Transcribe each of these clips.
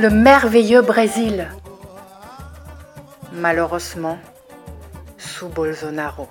le merveilleux Brésil. Malheureusement, sous Bolsonaro.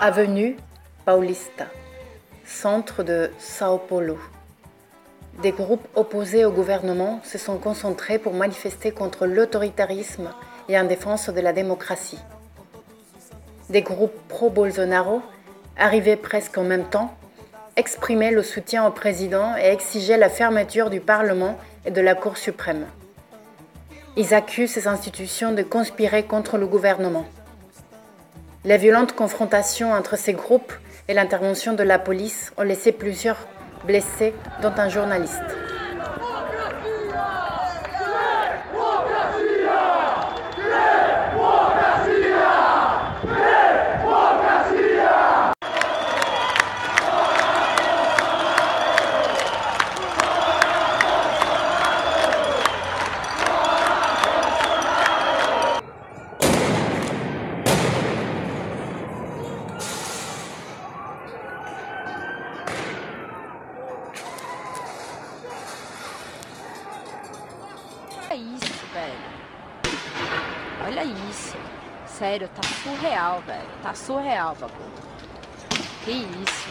Avenue Paulista, centre de Sao Paulo. Des groupes opposés au gouvernement se sont concentrés pour manifester contre l'autoritarisme et en défense de la démocratie. Des groupes pro-Bolsonaro, arrivés presque en même temps, exprimaient le soutien au président et exigeaient la fermeture du Parlement et de la Cour suprême. Ils accusent ces institutions de conspirer contre le gouvernement. Les violentes confrontations entre ces groupes et l'intervention de la police ont laissé plusieurs blessés, dont un journaliste. Isso, velho. Olha isso. Sério, tá surreal, velho. Tá surreal, bagulho. Que isso.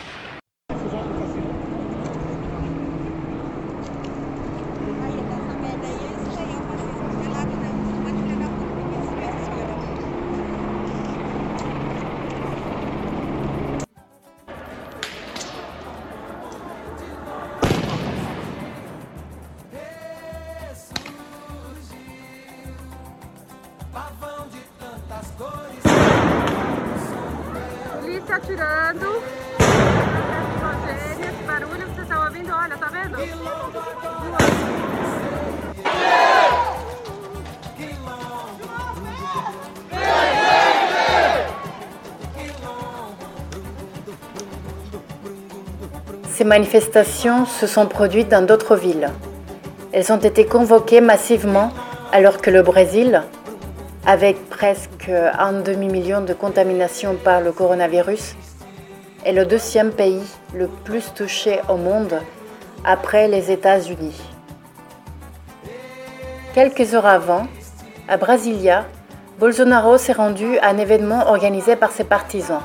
Manifestations se sont produites dans d'autres villes. Elles ont été convoquées massivement alors que le Brésil, avec presque un demi-million de contaminations par le coronavirus, est le deuxième pays le plus touché au monde après les États-Unis. Quelques heures avant, à Brasilia, Bolsonaro s'est rendu à un événement organisé par ses partisans.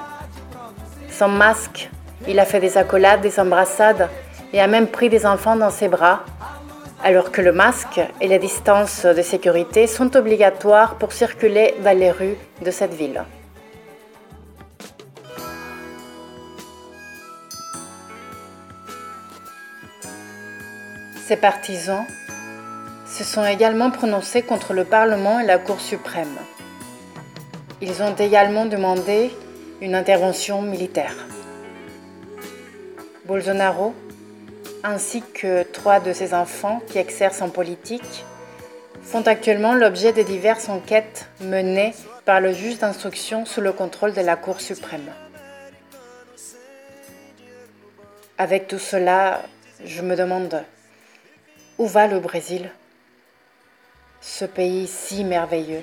Sans masque, il a fait des accolades, des embrassades et a même pris des enfants dans ses bras, alors que le masque et les distances de sécurité sont obligatoires pour circuler dans les rues de cette ville. Ses partisans se sont également prononcés contre le Parlement et la Cour suprême. Ils ont également demandé une intervention militaire. Bolsonaro, ainsi que trois de ses enfants qui exercent en politique, font actuellement l'objet de diverses enquêtes menées par le juge d'instruction sous le contrôle de la Cour suprême. Avec tout cela, je me demande où va le Brésil Ce pays si merveilleux?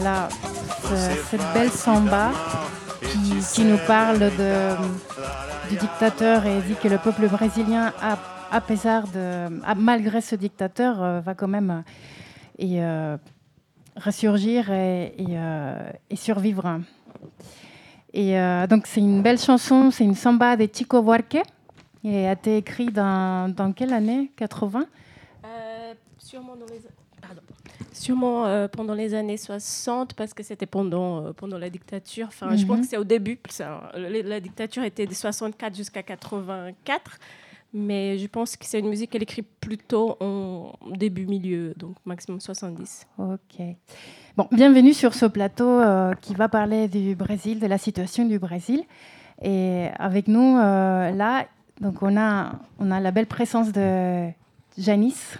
Voilà, ce- cette belle samba qui, nous parle du dictateur et dit que le peuple brésilien, malgré ce dictateur, euh, va quand même euh, euh, ressurgir et, survivre. Et donc c'est une belle chanson, c'est une samba de Chico Buarque et a été écrite dans, dans quelle année? 80 Euh, sûrement dans les. Sûrement euh, pendant les années 60 parce que c'était pendant euh, pendant la dictature. Enfin, je pense Mhm. que c'est au début. ça, la, dictature était de 64 jusqu'à 84. Mais je pense que c'est une musique qu'elle écrit plutôt en début milieu, donc maximum 70. Ok. Bon, bienvenue sur ce plateau euh, qui va parler du Brésil, de la situation du Brésil. Et avec nous, là, donc on a, on a la belle présence de Janice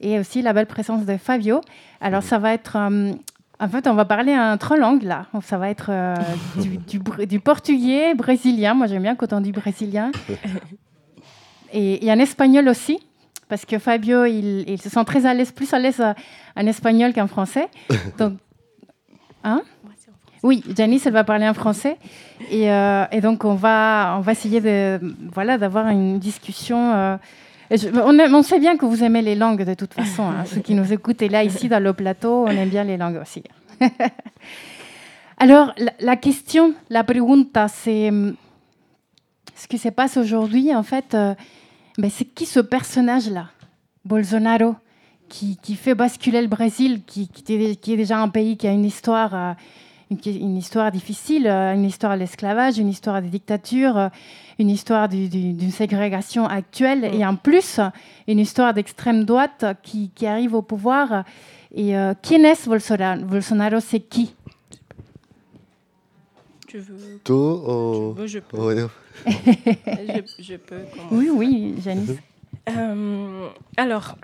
et aussi la belle présence de Fabio. Alors, ça va être. euh, en fait, on va parler en trois langues là. Ça va être euh, du, du br- du portugais brésilien. Moi, j'aime bien quand on dit brésilien. Et, et en espagnol aussi, parce que Fabio, il, il se sent très à l'aise, plus à l'aise euh, en espagnol qu'en français. Donc, hein? Oui, Janice, elle va parler en français. Et, euh, et donc, on va, on va essayer de, voilà, d'avoir une discussion. euh, on, sait bien que vous aimez les langues de toute façon. hein. Ceux qui nous écoutent et là, ici, dans le plateau, on aime bien les langues aussi. Alors, la, question, la pregunta, c'est hum, ce qui se passe aujourd'hui, en fait, euh, ben, c'est qui ce personnage-là Bolsonaro, qui, qui fait basculer le Brésil, qui, qui est, déjà un pays qui a une histoire, euh, une, histoire difficile, euh, une histoire de l'esclavage, une histoire de dictature, euh, une histoire du- du- d'une ségrégation actuelle, et en plus, une histoire d'extrême droite qui, qui arrive au pouvoir. Et euh, qui est Bolsonaro Bolsonaro, c'est qui? Tu veux Tu ou, Tu veux, je peux. je, je. Oui, oui, Janice. Euh, alors,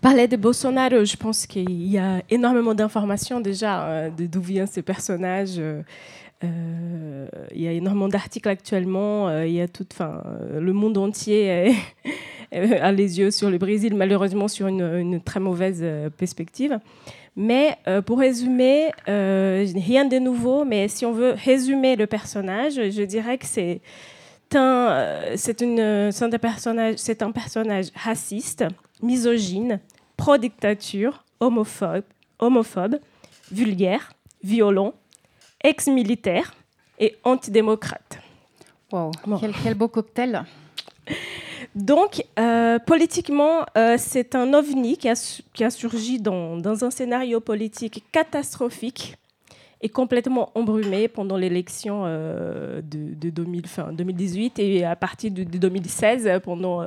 parler de Bolsonaro, je pense qu'il y a énormément d'informations déjà euh, de d'où vient ce personnage. euh, euh, il y a énormément d'articles actuellement. euh, il y a tout, enfin, euh, le monde entier a les yeux sur le Brésil, malheureusement sur une, très mauvaise euh, perspective. Mais euh, pour résumer, euh, rien de nouveau. Mais si on veut résumer le personnage, je dirais que c'est un, euh, euh, c'est un personnage, c'est un personnage raciste, misogyne, pro-dictature, homophobe, homophobe, vulgaire, violent, ex-militaire et antidémocrate. Wow, Bon. quel, quel beau cocktail. Donc, euh, politiquement, euh, c'est un ovni qui a, qui a surgi dans, dans un scénario politique catastrophique et complètement embrumé pendant l'élection euh, de, de 2000, fin, 2018 et à partir de, de 2016 euh, pendant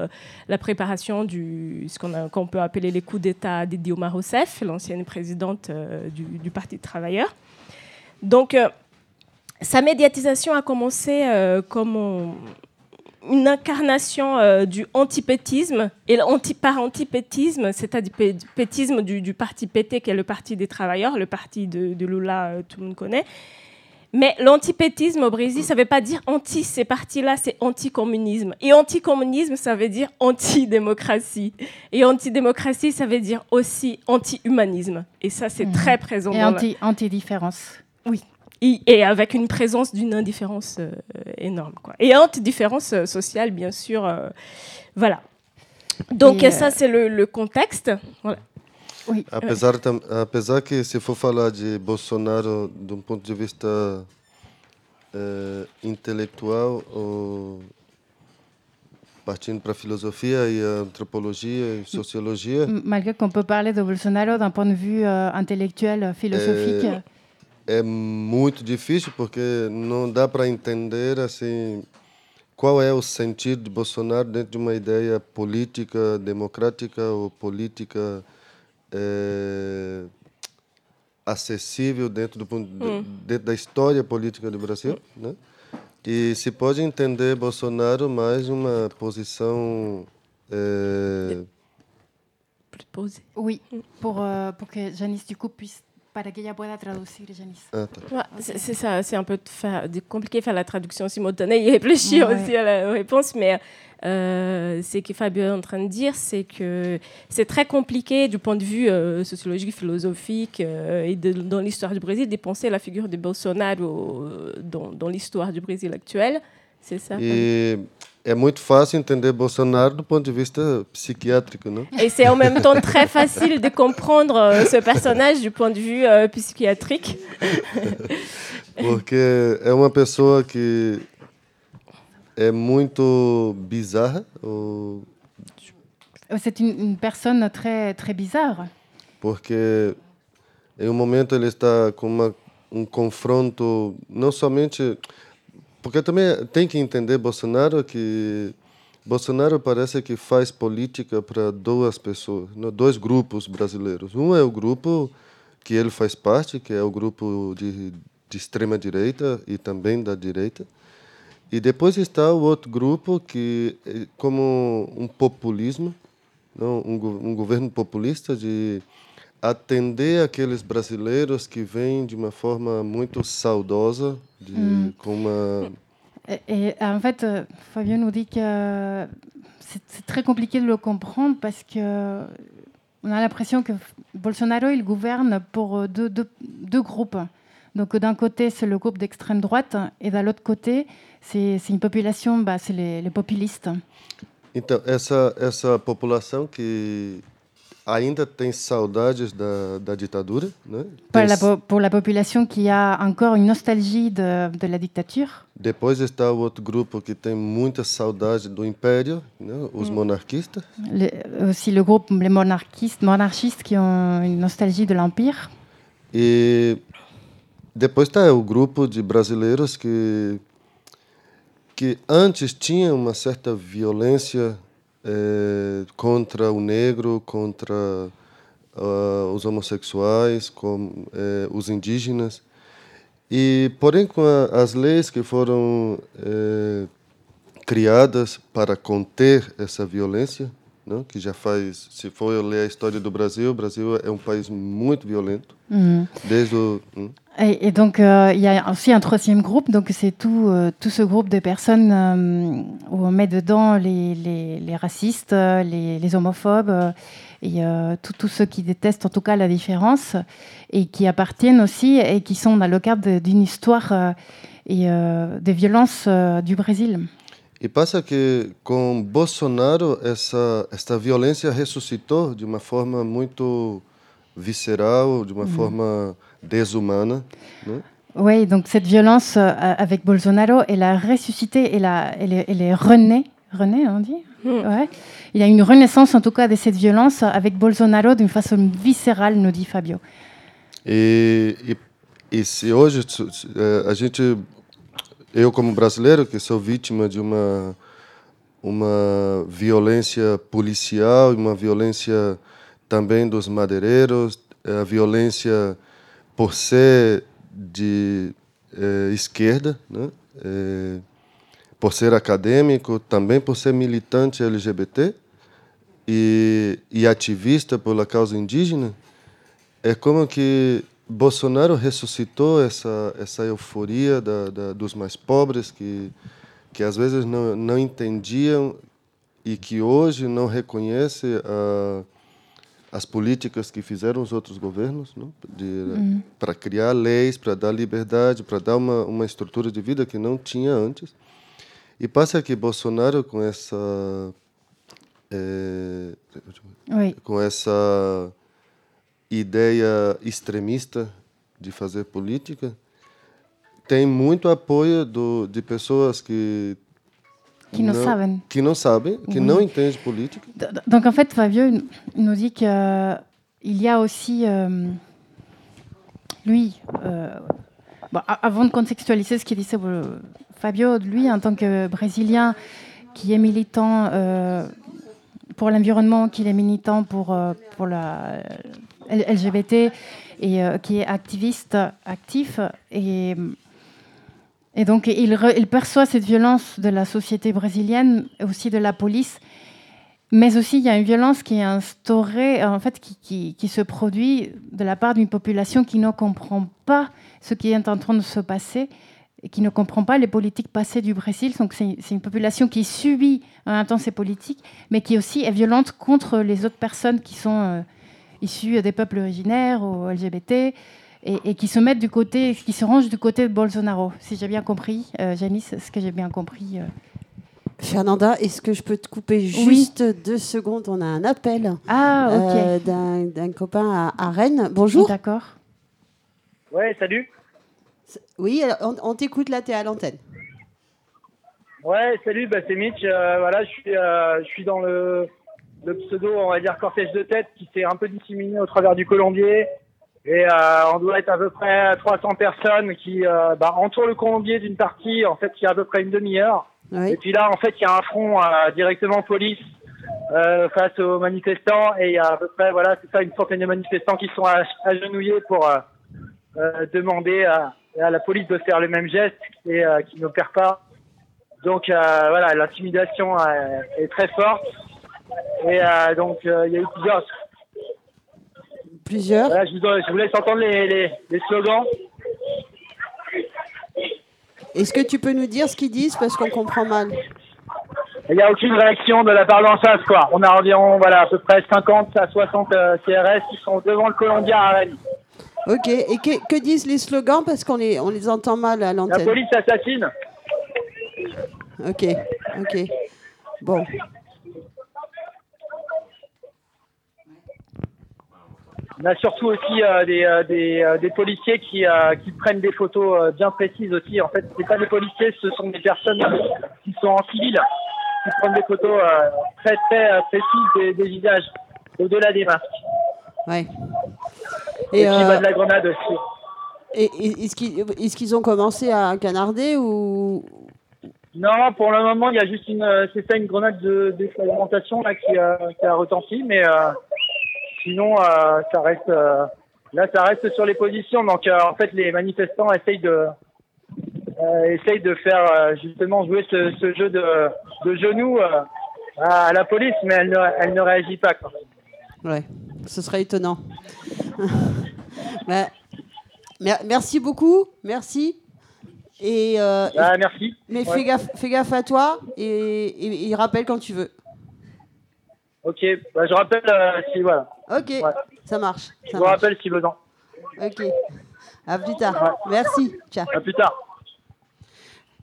la préparation du ce qu'on peut appeler les coups d'État d'Idi Omar Rousseff, l'ancienne présidente du, du Parti travailleur. Donc, euh, sa médiatisation a commencé euh, comme on- une incarnation euh, du antipétisme, et l'anti par antipétisme, c'est-à-dire pé- pétisme du, du parti PT, qui est le parti des travailleurs, le parti de, de Lula, tout le monde connaît. Mais l'antipétisme au Brésil, ça ne veut pas dire anti ces partis-là, c'est anticommunisme. Et anticommunisme, ça veut dire anti-démocratie. Et antidémocratie, ça veut dire aussi anti-humanisme. Et ça, c'est Mhm. très présent Et dans la- anti, anti-différence. et, et avec une présence d'une indifférence euh, énorme. Quoi. Et anti-différence euh, sociale, bien sûr. euh, voilà. Donc, Et, euh, ça, c'est le, le contexte. Voilà. Oui. Apesar, tam- apesar que se for falar de Bolsonaro de um ponto de vista eh, intelectual, ou partindo para a filosofia e a antropologia e sociologia, Malgré qu'on peut parler de Bolsonaro d'un point de vue euh, intellectuel, philosophique. É, é muito difícil porque não dá para entender assim qual é o sentido de Bolsonaro dentro de uma ideia política democrática ou política eh, acessível dentro do Hum. dentro da história política do Brasil, né? E se pode entender Bolsonaro mais uma posição Posé. Oui, pour, euh, pour que Janice, du coup, puisse. Para que ella pueda traducir, Janice. ah. Ouais, c'est ça, c'est un peu de faire- de compliqué de faire la traduction simultanée et réfléchir Ouais. aussi à la réponse, mais euh, ce que Fabio est en train de dire, c'est que c'est très compliqué du point de vue euh, sociologique, philosophique euh, et de- dans l'histoire du Brésil de penser la figure de Bolsonaro euh, dans, dans l'histoire du Brésil actuel. C'est ça. É muito fácil entender Bolsonaro do ponto de vista psiquiátrico, não? Et c'est en même temps très facile de comprendre euh, ce personnage du point de vue euh, psychiatrique. Porque é uma pessoa que é muito bizarra, ou Euh, C'est une, une personne très, très bizarre. porque em um momento ele está com uma, um confronto, não somente. Porque também tem que entender Bolsonaro que Bolsonaro parece que faz política para duas pessoas, não, dois grupos brasileiros. Um é o grupo que ele faz parte, que é o grupo de, de extrema direita e também da direita. E depois está o outro grupo que é como um populismo, não, um, go- um governo populista de atender aqueles brasileiros que vêm de uma forma muito saudosa, de, Hum. com uma Et, et, en fait, euh, Fabien nous dit que c'est c'est très compliqué de le comprendre parce que on a l'impression que Bolsonaro il gouverne pour euh, deux, deux- deux groupes. Donc d'un côté c'est le groupe d'extrême droite et de l'autre côté c'est c'est une population, bah, c'est les, les populistes. Então, essa, essa população que ainda tem saudades da, da ditadura, né? Pour Tem la, pour la population qui a encore une nostalgie de, de la dictature. Depois está o outro grupo que tem muita saudade do império, né? os monarquistas. Le- aussi le groupe les monarchistes, monarchistes qui ont une nostalgie de l'empire. E depois está o grupo de brasileiros que que antes tinha uma certa violência eh, contra o negro, contra ah, os homossexuais, com eh, os indígenas. E porém com a, as leis que foram criadas para conter essa violência, não? que já faz, se for ler a história do Brasil, o Brasil é um país muito violento, desde o... hum, Et, et donc, euh, il y a aussi un troisième groupe. Donc, c'est tout, euh, tout ce groupe de personnes euh, où on met dedans les, les, les racistes, les, les homophobes et tous ceux qui détestent en tout cas la différence et qui appartiennent aussi et qui sont dans le cadre de- d'une histoire et des violences euh, du Brésil. E passa que com Bolsonaro essa esta violência ressuscitou de uma forma muito visceral, de uma Mhm. forma desumana, né? Oui, donc cette violence euh, avec Bolsonaro, elle a ressuscité, elle, a, elle, est, elle est renée, renée on dit? Ouais. Il y a une renaissance en tout cas de cette violence avec Bolsonaro d'une façon viscérale, nous dit Fabio. E, e, e se hoje su- su- a gente, eu como brasileiro que sou vítima de uma uma violência policial, uma violência também dos madeireiros, eh, a violência por ser de eh, esquerda, né? Eh, por ser acadêmico, também por ser militante LGBT e, e ativista pela causa indígena, é como que Bolsonaro ressuscitou essa essa euforia da, da, dos mais pobres que que às vezes não, não entendiam e que hoje não reconhece a, as políticas que fizeram os outros governos Uhum. para criar leis para dar liberdade para dar uma uma estrutura de vida que não tinha antes e passa que Bolsonaro com essa Oui. com essa ideia extremista de fazer política tem muito apoio do, de pessoas que Qui não sabem. que não sabem que Oui. d- Donc en fait, Fabio nous dit qu'il y a aussi, euh, lui, euh, bon, avant de contextualiser ce qu'il disait euh, Fabio, lui, en tant que Brésilien qui est militant euh, pour l'environnement, qui est militant pour, euh, pour la LGBT et euh, qui est activiste, actif, et, et donc il, perçoit cette violence de la société brésilienne, aussi de la police, mais aussi, il y a une violence qui est instaurée, en fait, qui, qui- se produit de la part d'une population qui ne comprend pas ce qui est en train de se passer et qui ne comprend pas les politiques passées du Brésil. Donc, c'est c'est une population qui subit en même temps ces politiques, mais qui aussi est violente contre les autres personnes qui sont euh, issues des peuples originaires ou LGBT et, et qui se mettent du côté, qui se rangent du côté de Bolsonaro. Si j'ai bien compris, euh, Janice, est-ce que j'ai bien compris euh Fernanda, est-ce que je peux te couper Oui. juste deux secondes? On a un appel Ah, ok. euh, d'un d'un copain à, à Rennes. Bonjour. D'accord. Ouais, salut. Oui, on, on t'écoute là, tu es à l'antenne. Ouais, salut, bah, c'est Mitch. Euh, voilà, je suis, euh, je suis dans le, le pseudo, on va dire, cortège de tête qui s'est un peu disséminé au travers du Colombier. Et euh, on doit être à peu près 300 personnes qui euh, bah, entourent le Colombier d'une partie, en fait, qui a à peu près une demi-heure. Oui. Et puis là, en fait, il y a un front euh, directement police euh, face aux manifestants. Et il y a à peu près, voilà, c'est ça, une centaine de manifestants qui sont agenouillés pour euh, euh, demander à, à la police de faire le même geste et euh, qui n'opère pas. Donc euh, voilà, l'intimidation est très forte. Et euh, donc euh, il y a eu plusieurs. Plusieurs. Voilà, je, vous, je vous laisse entendre les, les, les slogans. Est-ce que tu peux nous dire ce qu'ils disent parce qu'on comprend mal Il n'y a aucune réaction de la part de l'enceinte, quoi. On a environ voilà, à peu près 50 à 60 euh, CRS qui sont devant le Colombien à Rennes. Ok. Et que, que disent les slogans parce qu'on les, on les entend mal à La l'antenne police assassine. Ok. Ok. Bon. On a surtout aussi euh, des, euh, des, euh, des policiers qui, qui prennent des photos bien précises aussi. En fait, c'est pas des policiers, ce sont des personnes qui sont en civil, qui prennent des photos très très précises des, des visages, au-delà des masques. Ouais. Et, Et, puis bah, de la grenade aussi. Et, et- est-ce qu'ils ont commencé à canarder ou? Non, pour le moment, il y a juste une, c'est ça, une grenade de d'expérimentation là qui, a qui a retenti, mais sinon, euh, ça reste, euh, là, ça reste sur les positions. Donc, euh, en fait, les manifestants essayent de, essayent de faire justement jouer ce, ce jeu de, de genoux à, la police, mais elle ne, elle ne réagit pas. Quoi. Ouais, ce serait étonnant. Bah, mer- merci beaucoup, merci. Et euh, Ah, merci. Mais Ouais. fais, gaffe, fais gaffe à toi et, et, et rappelle quand tu veux. Ok, bah, je rappelle euh, si voilà. Ok, ça marche. Je ça vous marche. rappelle si besoin. Ok. À plus tard. Merci. Ciao. À plus tard.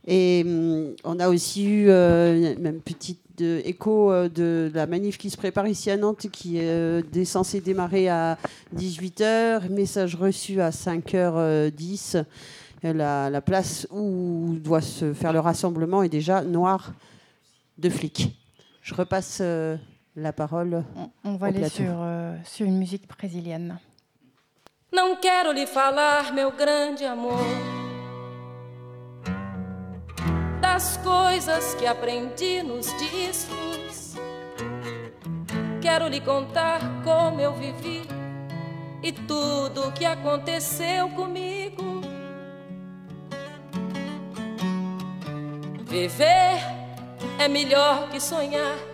Et hum, on a aussi eu euh, même petite de- écho euh, de la manif qui se prépare ici à Nantes, qui euh, est censée démarrer à 18h. Message reçu à 5h10. Euh, La, la place où doit se faire le rassemblement est déjà noire de flics. Je repasse euh, la parole. On va au aller sur, euh, sur une musique brésilienne. Não quero lhe falar, meu grande amor, das coisas que aprendi nos discos. Quero lhe contar como eu vivi e tudo o que aconteceu comigo. Viver é melhor que sonhar.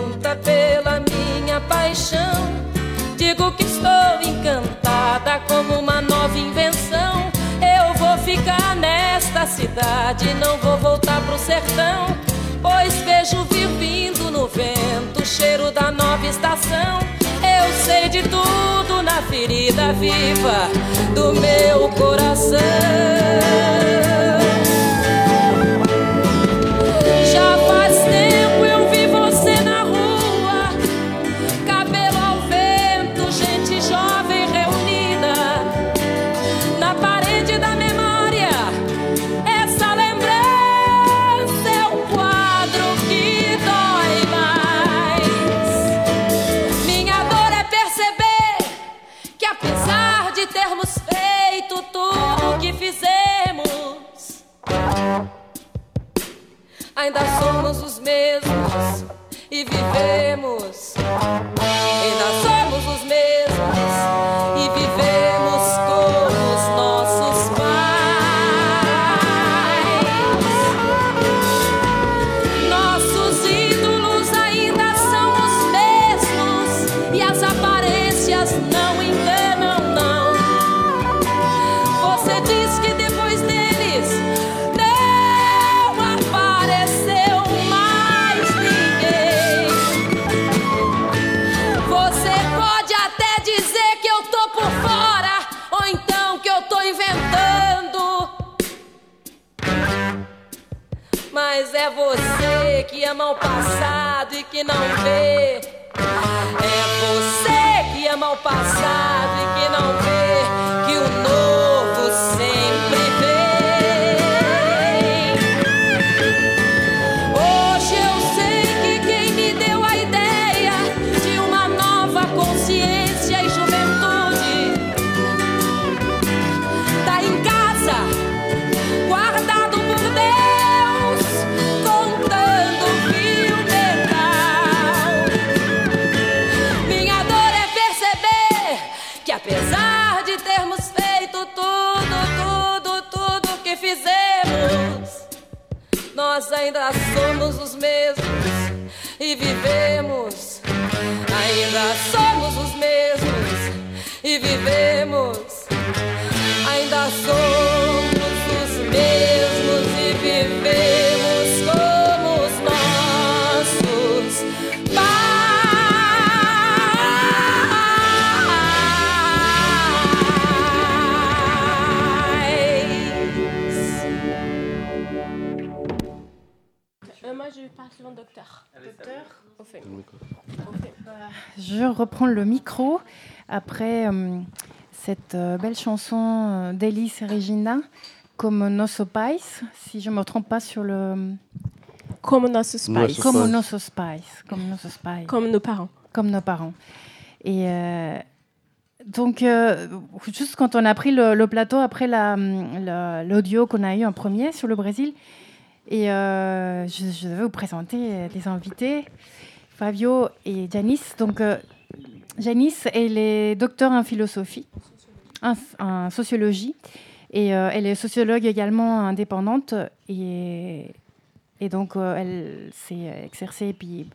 pela minha paixão. Digo que estou encantada como uma nova invenção. Eu vou ficar nesta cidade, não vou voltar pro sertão. Pois vejo vir vindo no vento o cheiro da nova estação. Eu sei de tudo na ferida viva do meu coração. Ama o passado e que não vê. Termos feito tudo, tudo, tudo que fizemos, nós ainda somos os mesmos e vivemos. Ainda somos os mesmos e vivemos. Je reprends le micro après euh, cette euh, belle chanson euh, d'Élise Regina, comme Nosso Pais, si je ne me trompe pas sur le. Comme Nosso Pais. Comme Nosso Pais. Comme Nosso. Comme nos parents. Comme nos parents. Et euh, donc, euh, juste quand on a pris le, le plateau après la- la- l'audio qu'on a eu en premier sur le Brésil, et euh, je, je vais vous présenter les invités, Fabio et Janice. Donc, euh, Janice, elle est docteur en philosophie, en, sociologie, et euh, elle est sociologue également indépendante. Et, et donc, euh, elle s'est exercée, puis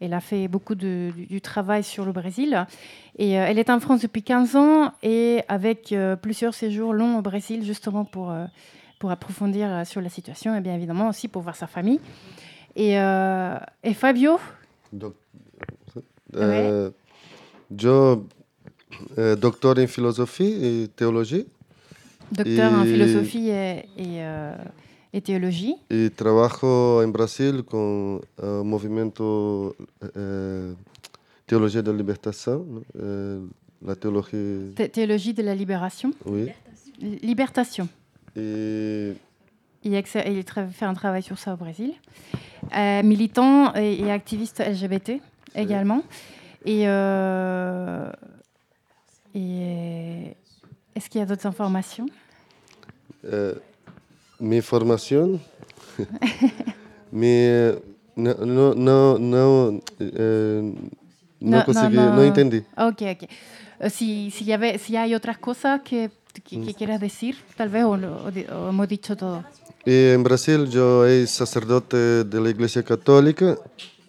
elle a fait beaucoup de- du, travail sur le Brésil. Et elle est en France depuis 15 ans et avec plusieurs séjours longs au Brésil, justement pour, approfondir sur la situation et bien évidemment aussi pour voir sa famille. Et, et Fabio, Doc- Eh, yo, eh, doctor em filosofia e teologia. docteur en philosophie et, et, euh, et théologie. E trabalho em Brasil com o movimento eh, Teologia da Libertação, né? Eh, a teologia. Thé- Théologie de la libération. Oui. Libertation. Il, fait un travail sur ça au Brésil. Euh, militant et, et activiste LGBT également. Et, euh, et est-ce qu'il y a d'autres informations? Minha formação. minha. Não, não, não, não, eh, não consegui, não entendi. Ok, ok. Euh, si, si y avait, si hay otras cosas que, que quieras decir, tal vez o, lo- o hemos dicho todo. E em Brasil, eu sou sacerdote da Igreja Católica.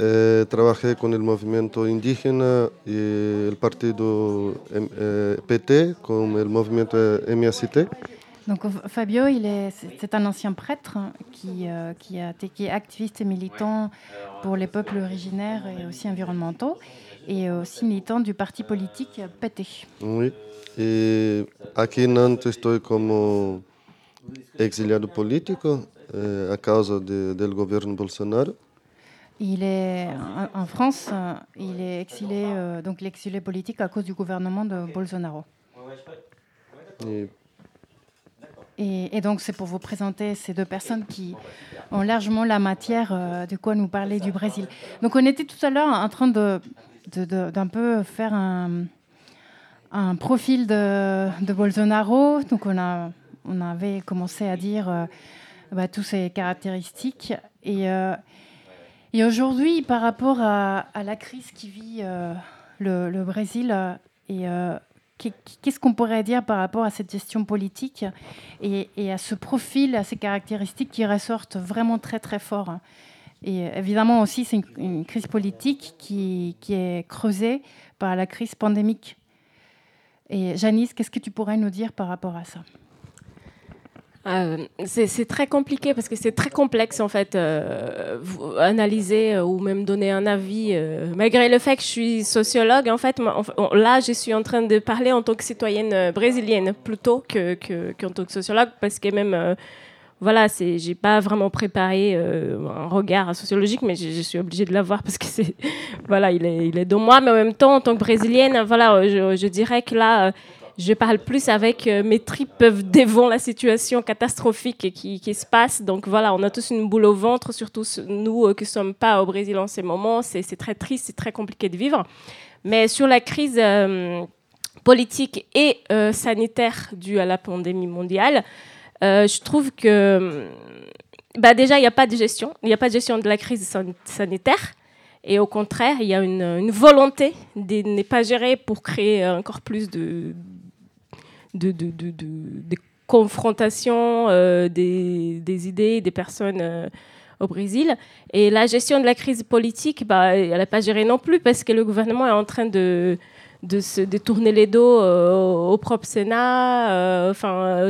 Eh, trabajé con el movimiento indígena y el partido eh, PT con el movimiento eh, MACT. Donc Fabio, il est, c'est un ancien prêtre hein, qui, euh, qui, a qui est activiste et militant pour les peuples originaires et aussi environnementaux, et aussi militant du parti politique PT. Oui. E aqui em Nantes estou como exiliado político eh, a causa de, do governo Bolsonaro? Il est en, France, euh, il est exilé, euh, donc l'exilé politique à cause du gouvernement de Bolsonaro. E Et, et donc c'est pour vous présenter ces deux personnes qui ont largement la matière euh, de quoi nous parler du Brésil. Donc on était tout à l'heure en train de- d'un peu faire un, profil de, Bolsonaro. Donc on a on avait commencé à dire euh, bah, toutes ses caractéristiques et euh, et aujourd'hui, par rapport à, la crise qui vit euh, le, Brésil, et qu'est- qu'est-ce qu'on pourrait dire par rapport à cette gestion politique et, et à ce profil, à ces caractéristiques qui ressortent vraiment très très fort hein. Et euh, évidemment aussi, c'est une, crise politique qui, est creusée par la crise pandémique. Et Janice, qu'est-ce que tu pourrais nous dire par rapport à ça? Euh, c'est très compliqué parce que c'est très complexe en fait euh, analyser ou même donner un avis malgré le fait que je suis sociologue en fait là je suis en train de parler en tant que citoyenne brésilienne plutôt que que- qu'en tant que sociologue parce que même voilà c'est j'ai pas vraiment préparé euh, un regard sociologique mais je, suis obligée de l'avoir parce que c'est voilà il est il est dans moi mais en même temps en tant que brésilienne voilà je, dirais que là euh, je parle plus avec euh, mes tripes devant la situation catastrophique qui, se passe. Donc voilà, on a tous une boule au ventre, surtout nous qui ne sommes pas au Brésil en ces moments. C'est très triste, c'est très compliqué de vivre. Mais sur la crise politique et sanitaire due à la pandémie mondiale, euh, je trouve que bah déjà, il n'y a pas de gestion. Il n'y a pas de gestion de la crise san- sanitaire. Et au contraire, il y a une, volonté de ne pas gérer pour créer encore plus de, confrontations euh, des, des idées, des personnes euh, au Brésil. Et la gestion de la crise politique, bah, elle n'est pas gérée non plus parce que le gouvernement est en train de, de se détourner les dos euh, au, propre Sénat, euh, enfin,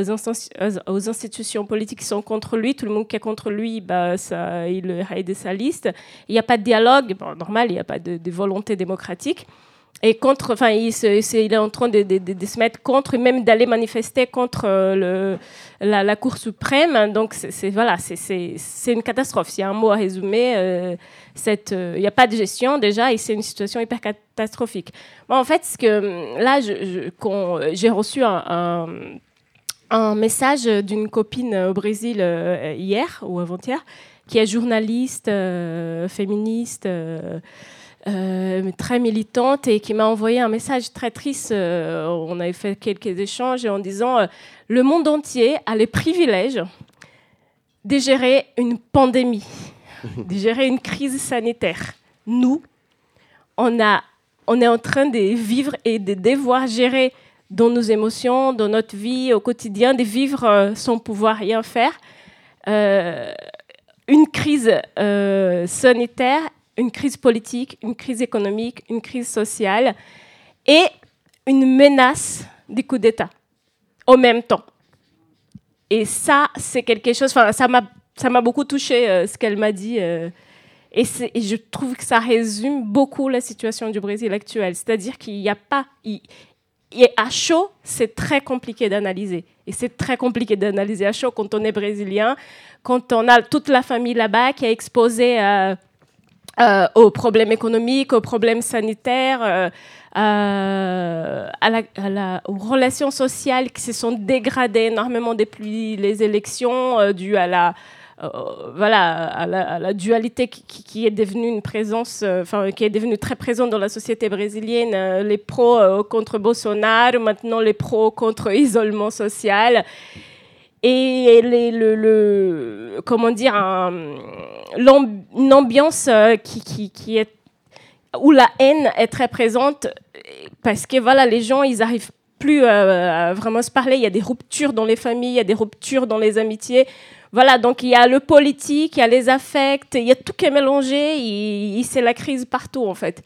aux, institutions politiques qui sont contre lui. Tout le monde qui est contre lui, bah, ça, il le raye de sa liste. Il n'y a pas de dialogue, bon, normal, il n'y a pas de, de volonté démocratique. Et contre, enfin, il, est en train de, se mettre contre, même d'aller manifester contre euh, la, Cour suprême. Donc, c'est, voilà, c'est, une catastrophe. S'il y a un mot à résumer, euh, euh, il n'y a pas de gestion déjà, et c'est une situation hyper catastrophique. Moi, en fait, là, j'ai reçu un, message d'une copine au Brésil hier ou avant-hier, qui est journaliste, féministe, euh, très militante et qui m'a envoyé un message très triste. euh, on avait fait quelques échanges en disant euh, le monde entier a les privilèges de gérer une pandémie, de gérer une crise sanitaire. Nous, on, a, on est en train de vivre et de devoir gérer dans nos émotions, dans notre vie au quotidien, de vivre sans pouvoir rien faire. Une crise sanitaire, une crise politique, une crise économique, une crise sociale et une menace du coup d'État au même temps. Et ça, c'est quelque chose, ça m'a, beaucoup touché euh, ce qu'elle m'a dit. euh, et, je trouve que ça résume beaucoup la situation du Brésil actuelle. C'est-à-dire qu'il n'y a pas. et à chaud, c'est très compliqué d'analyser. Et c'est très compliqué d'analyser à chaud quand on est brésilien, quand on a toute la famille là-bas qui est exposée euh, euh, aux problèmes économiques, aux problèmes sanitaires, euh, euh, aux relations sociales qui se sont dégradées énormément depuis les élections, dues à la, voilà, à la, dualité qui, est devenue une présence, enfin, qui est devenue très présente dans la société brésilienne, les pros contre Bolsonaro, maintenant les pros contre isolement social. Et les- le, comment dire, une ambiance euh, qui, où la haine est très présente parce que voilà, les gens, ils arrivent plus euh, à vraiment se parler. Il y a des ruptures dans les familles, il y a des ruptures dans les amitiés. Voilà, donc il y a le politique, il y a les affects, il y a tout qui est mélangé. et- et c'est la crise partout en fait.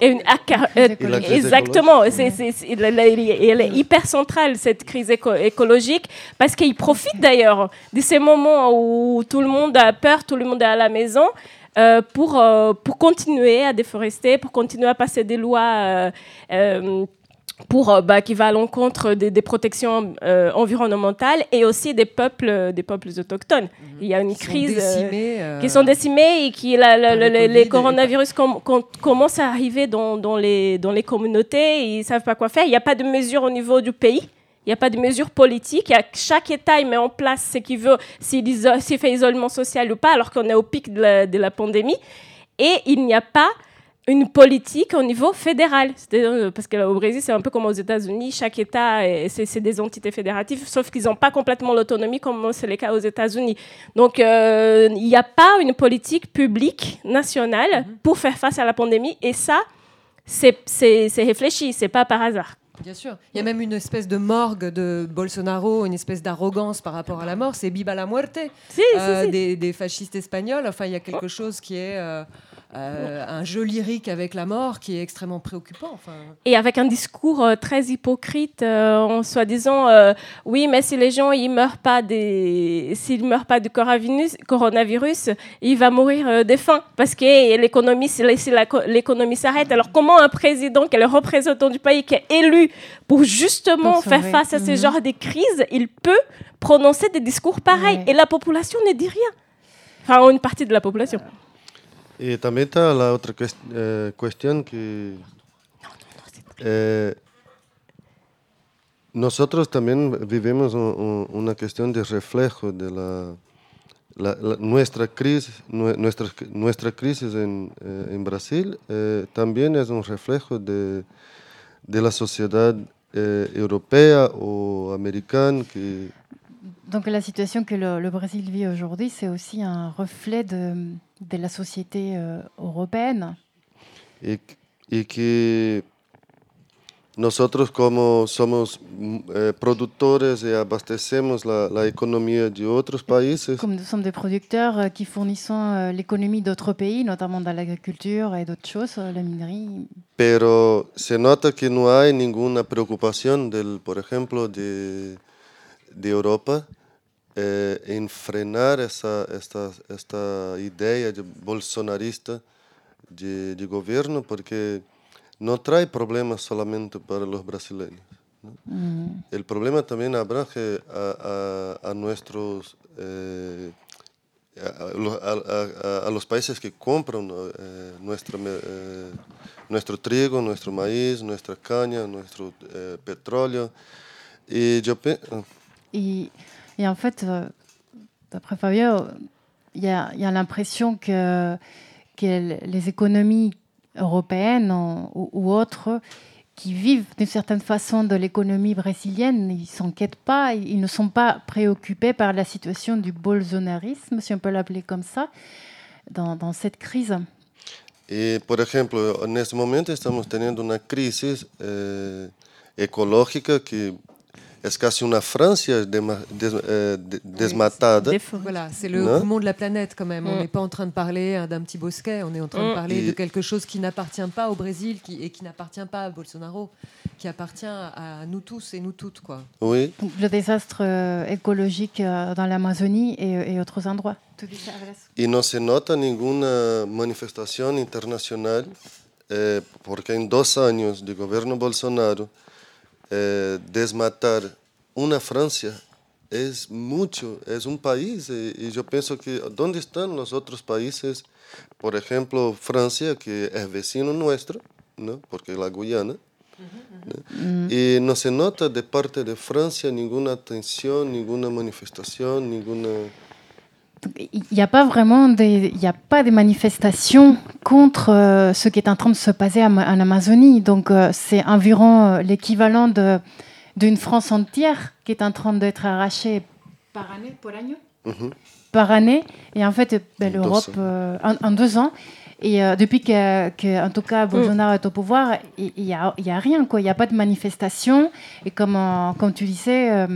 Et une car- euh, Et la crise exactement, c'est, c'est- c'est- elle, est hyper centrale cette crise éco- écologique parce qu'ils profitent d'ailleurs de ces moments où tout le monde a peur, tout le monde est à la maison euh, pour, euh, pour continuer à déforester, pour continuer à passer des lois euh, euh, pour, euh, bah, qui va à l'encontre des, des protections euh, environnementales et aussi des peuples, des peuples autochtones. Il y a une Qui sont crise euh, décimés, euh, qui sont décimés et qui la- la- par le les, et- coronavirus com- com- commencent à arriver dans, dans les, dans les communautés. Ils ne savent pas quoi faire. Il n'y a pas de mesures au niveau du pays. Il n'y a pas de mesures politiques. Chaque État il met en place ce qu'il veut, s'il fait isolement social ou pas, alors qu'on est au pic de la, de la pandémie. Et il n'y a pas une politique au niveau fédéral. Euh, Parce qu'au Brésil, c'est un peu comme aux États-Unis, chaque État, est- c'est des entités fédératives, sauf qu'ils n'ont pas complètement l'autonomie comme c'est le cas aux États-Unis. Donc, euh, il n'y a pas une politique publique nationale pour faire face à la pandémie, et ça, c'est réfléchi, c'est pas par hasard. Bien sûr. Il y a même une espèce de morgue de Bolsonaro, une espèce d'arrogance par rapport à la mort. C'est Viva la muerte si, euh, si. Des, des fascistes espagnols. Enfin, il y a quelque chose qui est euh, euh, un jeu lyrique avec la mort qui est extrêmement préoccupant. Enfin, Et avec un discours euh, très hypocrite, euh, en soi-disant, oui, mais si les gens ils meurent pas des, s'ils meurent pas du coronavirus, il va mourir de faim parce que l'économie, si l'économie s'arrête. Alors comment un président qui est le représentant du pays, qui est élu pour justement Pour faire face à ce Mhm. genre de crise, il peut prononcer des discours pareils et la population ne dit rien. Enfin, une partie de la population. Y también está la otra cues- eh, cuestión que eh, nosotros también vivimos un- un- una cuestión de reflejo de la, la- la- nuestra crisis, nue- nuestra, nuestra crisis en, eh, en Brasil eh, también es un reflejo de, de la sociedad eh, europea o americana que Donc la situation que le, le Brésil vit aujourd'hui, c'est aussi un reflet de, de la société euh, européenne. y, y que nosotros como somos eh, productores y abastecemos la, la economía de otros países, Comme nous sommes des producteurs euh, qui fournissons euh, l'économie d'autres pays, notamment dans l'agriculture et d'autres choses, euh, la minerie. pero se nota que no hay ninguna preocupación del, por ejemplo, de, de Europa eh, en frenar esa, esta, esta idea de bolsonarista de, de gobierno, porque no trae problemas solamente para los brasileños. ¿no? Mm. El problema también abrange a, a- a nuestros, eh, a, a lo- a- a- a los países que compran eh, nuestra me- eh, nuestro trigo, nuestro maíz, nuestra caña, nuestro eh, petróleo. Et je pense. Et, et en fait, euh, d'après Fabio, il y a, l'impression que, les économies européennes en- ou, autres qui vivent d'une certaine façon de l'économie brésilienne, ils s'enquêtent pas, ils ne sont pas préoccupés par la situation du bolsonarisme, si on peut l'appeler comme ça, dans, cette crise. E, por exemplo, nesse momento estamos tendo uma crise eh, ecológica que dema- des- eh, de- desmatada? Voilà, c'est le Non? poumon de la planète quand même. On Mm. n'est pas en train de parler hein, d'un petit bosquet, on est en train de Mm. parler Et- de quelque chose qui n'appartient pas au Brésil qui, et qui n'appartient pas à Bolsonaro, qui appartient à nous tous et nous toutes. Quoi. Oui. Donc, le désastre euh, écologique euh, dans l'Amazonie et, et autres endroits. E não se nota nenhuma manifestação internacional, eh, porque em dois anos de governo Bolsonaro, eh, desmatar uma França é muito, é um país, e, e eu penso que onde estão os outros países, por exemplo, França, que é vecino nosso, não? porque é a Guiana, né? e não se nota de parte de França nenhuma atenção, nenhuma manifestação, nenhuma... Il n'y a pas vraiment des, il a pas des manifestations contre euh, ce qui est en train de se passer en, en Amazonie. Donc euh, c'est environ euh, l'équivalent de- d'une France entière qui est en train d'être arrachée par année, pour Mhm. par année. Et en fait, ben, l'Europe, euh, en, en deux ans. Et depuis que, que, en tout cas, Bolsonaro est au pouvoir, il n'y a, y a rien, quoi. Il n'y a pas de manifestation. Et comme, comme tu disais,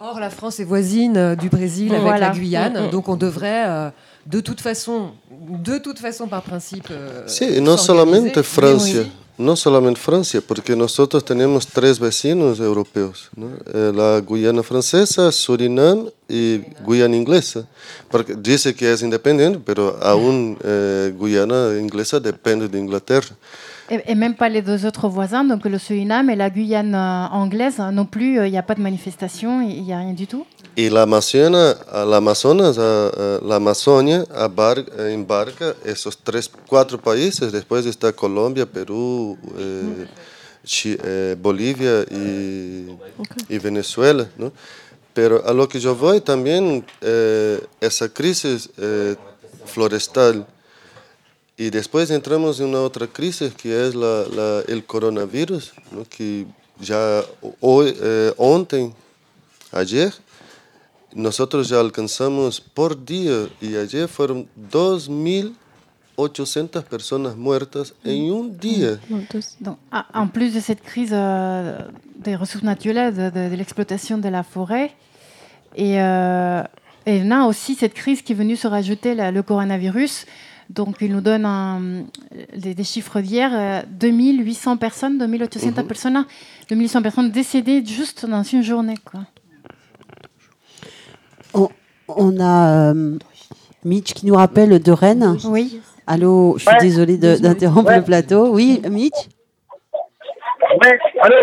Or, la France est voisine euh, du Brésil avec Voilà. la Guyane, Mm, mm. donc on devrait, euh, de toute façon, de toute façon, par principe. euh, não s'organiser. solamente aussi- não solamente França, porque nós temos três vecinos europeus, né? É a Guiana Francesa, Suriname e Guiana Inglesa. Porque dizem que é independente, mas a um eh, Guiana Inglesa depende da Inglaterra. Et, et même pas les deux autres voisins, donc le Suriname et la Guyane euh, anglaise hein, non plus, euh, il n'y a pas de manifestation, il n'y a rien du tout. E a Amazônia abar- embarca esses três, quatro países. Depois está Colômbia, Peru, eh, Chi- eh, Bolívia e, e Venezuela. Não? Pero a lo que eu vou também eh, essa crise eh, florestal e depois entramos em uma outra crise que é la, la, o coronavírus, não? que já ho- eh, ontem, ayer, nós já alcançamos por dia e ayer foram 2.800 pessoas mortas em um dia. Donc, en plus de cette crise euh, des ressources naturelles, de, de- de l'exploitation de la forêt, et, euh, et on a aussi cette crise qui est venue se rajouter la- le coronavirus. Donc, il nous donne un- des, des chiffres d'hier euh, 2800 personnes, 2800 Mhm. personnes, 2800 personnes décédées juste dans une journée. Quoi. On, on a euh, Mitch qui nous rappelle de Rennes. Oui. Allô, je suis Ouais. désolée de- d'interrompre Ouais. le plateau. Oui, Mitch Ouais, allô?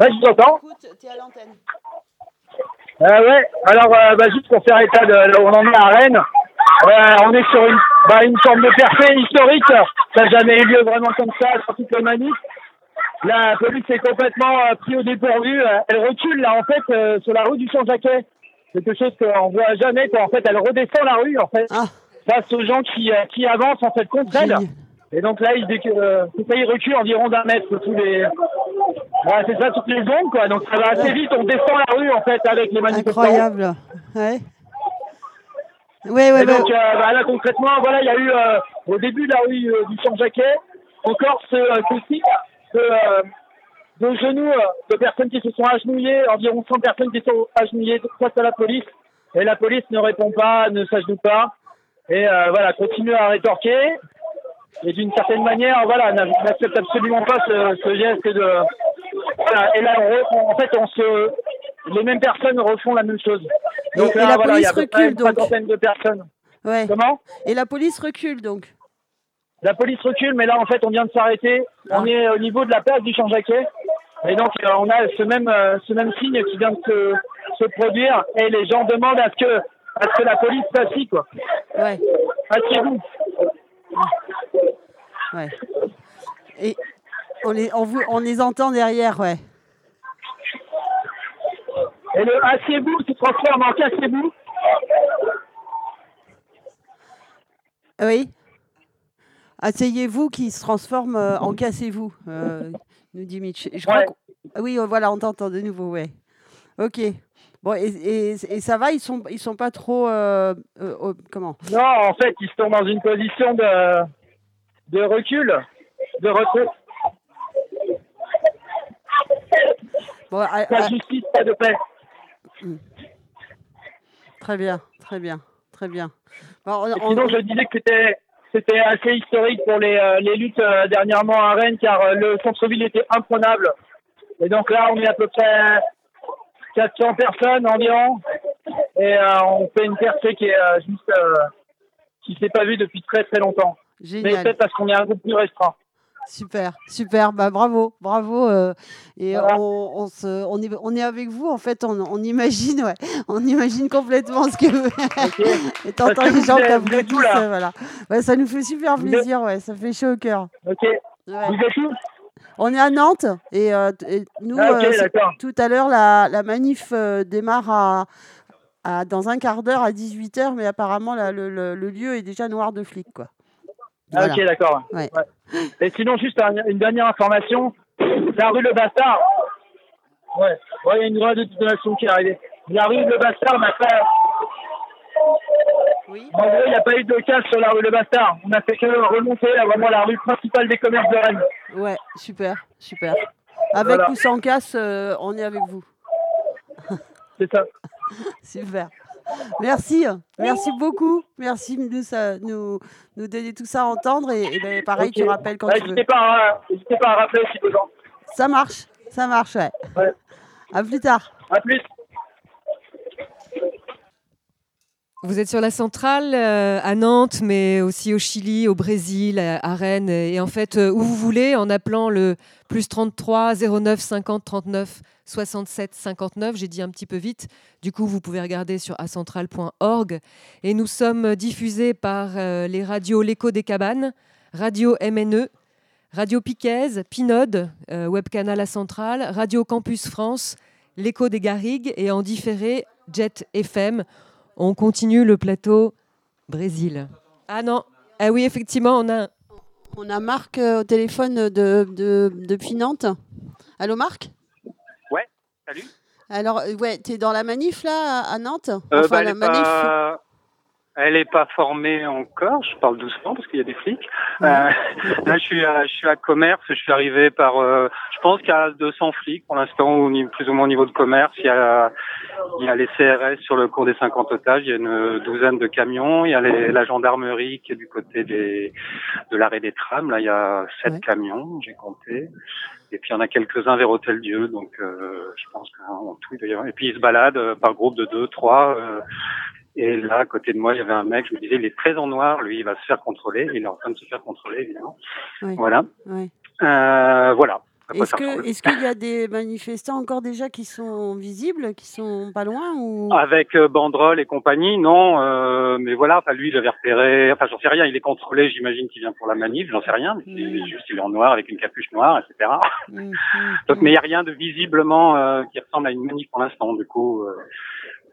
Ouais, je vous entends? Euh, ouais, alors euh, bah, juste pour faire état de là où on en est à Rennes, euh, on est sur une, bah, une forme de percée historique. Ça n'a jamais eu lieu vraiment comme ça dans toute la manif. La police est complètement euh, pris au dépourvu. Elle recule là en fait sur la rue du Champ-Jacquet. Quelque chose qu'on voit jamais. Quoi. En fait, elle redescend la rue en fait face aux gens qui, qui avancent en fait contre elle. Et donc là, il, euh, ça, il recule environ d'un mètre tous les. Voilà, c'est ça, toutes les ondes quoi. Donc ça va assez vite. On descend la rue en fait avec les manifestants. Incroyable. Ouais. Ouais, ouais, Et ouais. donc euh, bah, là concrètement, voilà, il y a eu euh, au début de la rue euh, du Champ-Jacquet encore ce, ce de, de genoux de personnes qui se sont agenouillées, environ 100 personnes qui sont agenouillées face à la police. Et la police ne répond pas, ne s'agenouille pas. Et voilà, continue à rétorquer. Et d'une certaine manière, voilà, n'a- n'accepte absolument pas ce, ce geste de. Voilà, et là, on en fait, on se, les mêmes personnes refont la même chose. Donc Et- et là, la voilà, il y a police recule, une donc. de personnes. Ouais. Comment? Et la police recule donc. La police recule, mais là, en fait, on vient de s'arrêter. On est au niveau de la place du Champ-Jacquet. Et donc, euh, on a ce même, euh, ce même signe qui vient de se, se produire. Et les gens demandent à ce que, à ce que la police s'assied, quoi. Ouais. Asseyez-vous. Ouais. Et On les, on, vous- on les entend derrière, ouais. Et le asseyez-vous se transforme en cassez-vous. Oui. Asseyez-vous qui se transforme euh, en cassez-vous, euh, nous dit Mitch. Je crois Ouais. oui, euh, voilà, on t'entend de nouveau, ouais. Ok. Bon, et, et- et ça va, ils sont, ils sont pas trop. euh, euh, comment? Non, en fait, ils sont dans une position de, de recul, de retrait. Bon, ah, Pas de justice, pas de paix. Très bien, très bien, très bien. Bon, on- sinon, je disais que c'était c'était assez historique pour les, euh, les luttes dernièrement à Rennes, car le centre-ville était imprenable. Et donc là, on est à peu près 400 personnes environ, et euh, on fait une percée qui est euh, juste euh, qui s'est pas vue depuis très très longtemps. Mais Génial. peut-être parce qu'on est un groupe plus restreint. Super, super, bah bravo, bravo. euh, et Voilà. on, on, se, on, est, on est avec vous, en fait, on, on imagine, ouais, on imagine complètement ce que vous. et t'entends les gens qui voilà. Ouais, ça nous fait super plaisir, ouais, ça fait chaud au cœur. Ok. Ouais. Vous êtes On est à Nantes et, euh, et nous, Ah, euh, tout à l'heure, la, la manif euh, démarre à, à- dans un quart d'heure à 18h, mais apparemment, là, le, le- le lieu est déjà noir de flics, quoi. Ah, ok, d'accord. Ouais. Ouais. Et sinon, juste un- une dernière information. La rue Le Bastard. Ouais, ouais, il y a une grande détonation qui est arrivée. La rue Le Bastard n'a pas. En gros, il n'y a pas eu de casse sur la rue Le Bastard. On a fait que remonter là, vraiment la rue principale des commerces de Rennes. Ouais, super, super. Avec Voilà. ou sans casse, euh, on est avec vous. C'est ça. Super. Merci, merci beaucoup. Merci de nous, nous, nous donner tout ça à entendre. Et, et ben, pareil, tu rappelles quand Ouais, tu veux. N'hésitez pas, à- n'hésitez pas à rappeler si besoin. Ça marche, ça marche, ouais. À plus tard. À plus. Vous êtes sur la centrale euh, à Nantes, mais aussi au Chili, au Brésil, à, Rennes, et en fait euh, où vous voulez, en appelant le plus 33 09 50 39 67 59. J'ai dit un petit peu vite. Du coup, vous pouvez regarder sur acentrale.org. Et nous sommes diffusés par euh, les radios L'écho des cabanes, Radio MNE, Radio Piquaise, Pinode, euh, web canal à Centrale, Radio Campus France, L'écho des Garrigues et en différé Jet FM. On continue le plateau Brésil. Ah non, ah oui, effectivement, on a. On a Marc euh, au téléphone de, de, depuis Nantes. Allô, Marc? Ouais, salut. Alors, euh, ouais, tu es dans la manif là, à Nantes? Euh, Enfin, bah, la manif. pas... Elle n'est pas formée encore, je parle doucement parce qu'il y a des flics. Euh, là, je suis, à, je suis à commerce, je suis arrivé par, euh, je pense qu'il y a 200 flics pour l'instant, plus ou moins au niveau de commerce. Il y, a, il y a les CRS sur le cours des 50 otages, il y a une douzaine de camions, il y a les, la gendarmerie qui est du côté des, de l'arrêt des trams, là il y a 7 ouais. camions, j'ai compté. Et puis il y en a quelques-uns vers Hôtel Dieu, donc euh, je pense qu'en tout, d'ailleurs. Et puis ils se baladent euh, par groupe de 2, 3 et là, à côté de moi, il y avait un mec, je me disais, il est très en noir, lui, il va se faire contrôler. Il est en train de se faire contrôler, évidemment. Ouais. Voilà. Ouais. Euh, voilà. Est-ce que est-ce qu'il y a des manifestants encore déjà qui sont visibles, qui sont pas loin ou? Avec euh, banderole et compagnie, non. euh, mais voilà, enfin lui, il avait repéré. Enfin, j'en sais rien. Il est contrôlé. J'imagine qu'il vient pour la manif. J'en sais rien. Mais c'est juste, il est en noir avec une capuche noire, etc. Mm, Donc, mais il n'y a rien de visiblement euh, qui ressemble à une manif pour l'instant. Du coup, euh,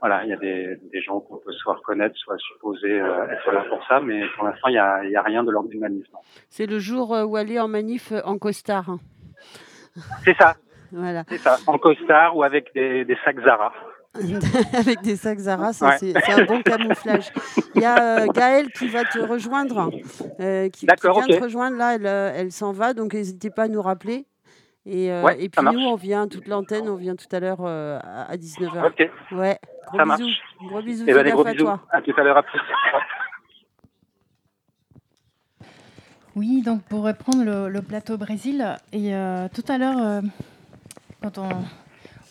voilà, il y a des, des gens qu'on peut soit reconnaître, soit supposer euh, être là pour ça. Mais pour l'instant, il n'y a, y a rien de l'ordre d'une manif. C'est le jour euh, où aller en manif euh, en costard. hein. C'est ça. Voilà. C'est ça. En costard ou avec des, des sacs Zara. Avec des sacs Zara, Ouais. c'est un bon camouflage. Il y a euh, Gaëlle qui va te rejoindre, euh, qui, vient te rejoindre là, elle, elle s'en va, donc n'hésitez pas à nous rappeler. Et, euh, Ouais, et puis nous, on vient, toute l'antenne, on vient tout à l'heure euh, à 19h. Ok. Ouais, gros Ça bisous. marche. Gros bisous, Eh ben, des gros à bisous. toi. À tout à l'heure. À plus. Oui, donc pour reprendre le, le plateau Brésil, et euh, tout à l'heure, euh, quand on,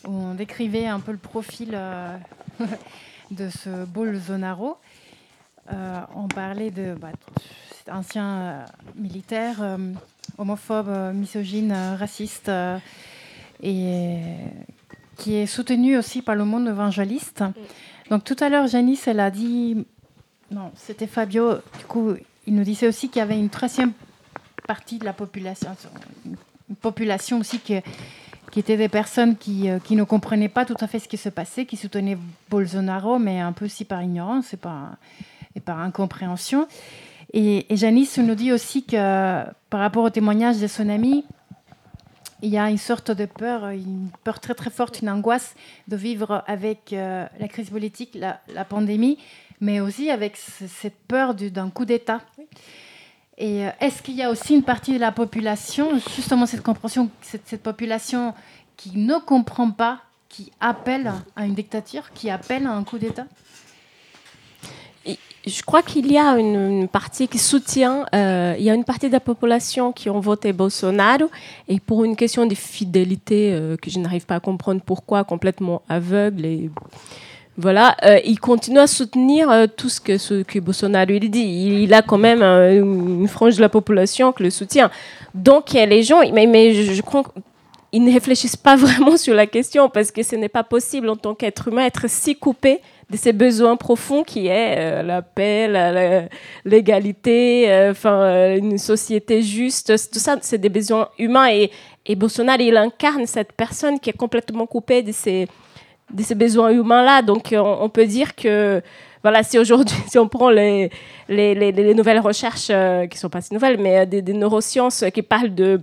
on décrivait un peu le profil euh, de ce Bolsonaro, euh, on parlait de bah, cet ancien euh, militaire euh, homophobe, euh, misogyne, euh, raciste, euh, et qui est soutenu aussi par le monde évangéliste. Donc tout à l'heure, Janice, elle a dit, non, c'était Fabio, du coup, il nous disait aussi qu'il y avait une troisième partie de la population, une population aussi qui, étaient des personnes qui, qui, ne comprenaient pas tout à fait ce qui se passait, qui soutenaient Bolsonaro, mais un peu aussi par ignorance et par incompréhension. Et, Janice nous dit aussi que par rapport au témoignage de son ami, il y a une sorte de peur, une peur très très forte, une angoisse de vivre avec euh, la crise politique, la, pandémie, mais aussi avec cette peur d'un coup d'État. Et euh, est-ce qu'il y a aussi une partie de la population, justement cette compréhension, cette population qui ne comprend pas, qui appelle à une dictature, qui appelle à un coup d'État? Je crois qu'il y a une, partie qui soutient, euh, il y a une partie de la population qui ont voté Bolsonaro et pour une question de fidélité euh, que je n'arrive pas à comprendre pourquoi, complètement aveugle et voilà, euh, il continue à soutenir tout ce que, Bolsonaro il dit. Il, a quand même une frange de la population qui le soutient. Donc il y a les gens, mais, je, crois qu'ils ne réfléchissent pas vraiment sur la question parce que ce n'est pas possible en tant qu'être humain être si coupé de ces besoins profonds qui est euh, la paix, l'égalité, euh, enfin euh, une société juste. Tout ça, c'est des besoins humains et, et Bolsonaro, il incarne cette personne qui est complètement coupée de ces, de ces besoins humains-là. Donc, on, peut dire que voilà, si aujourd'hui, si on prend les, les, les, les nouvelles recherches, qui ne sont pas si nouvelles, mais des neurosciences qui parlent de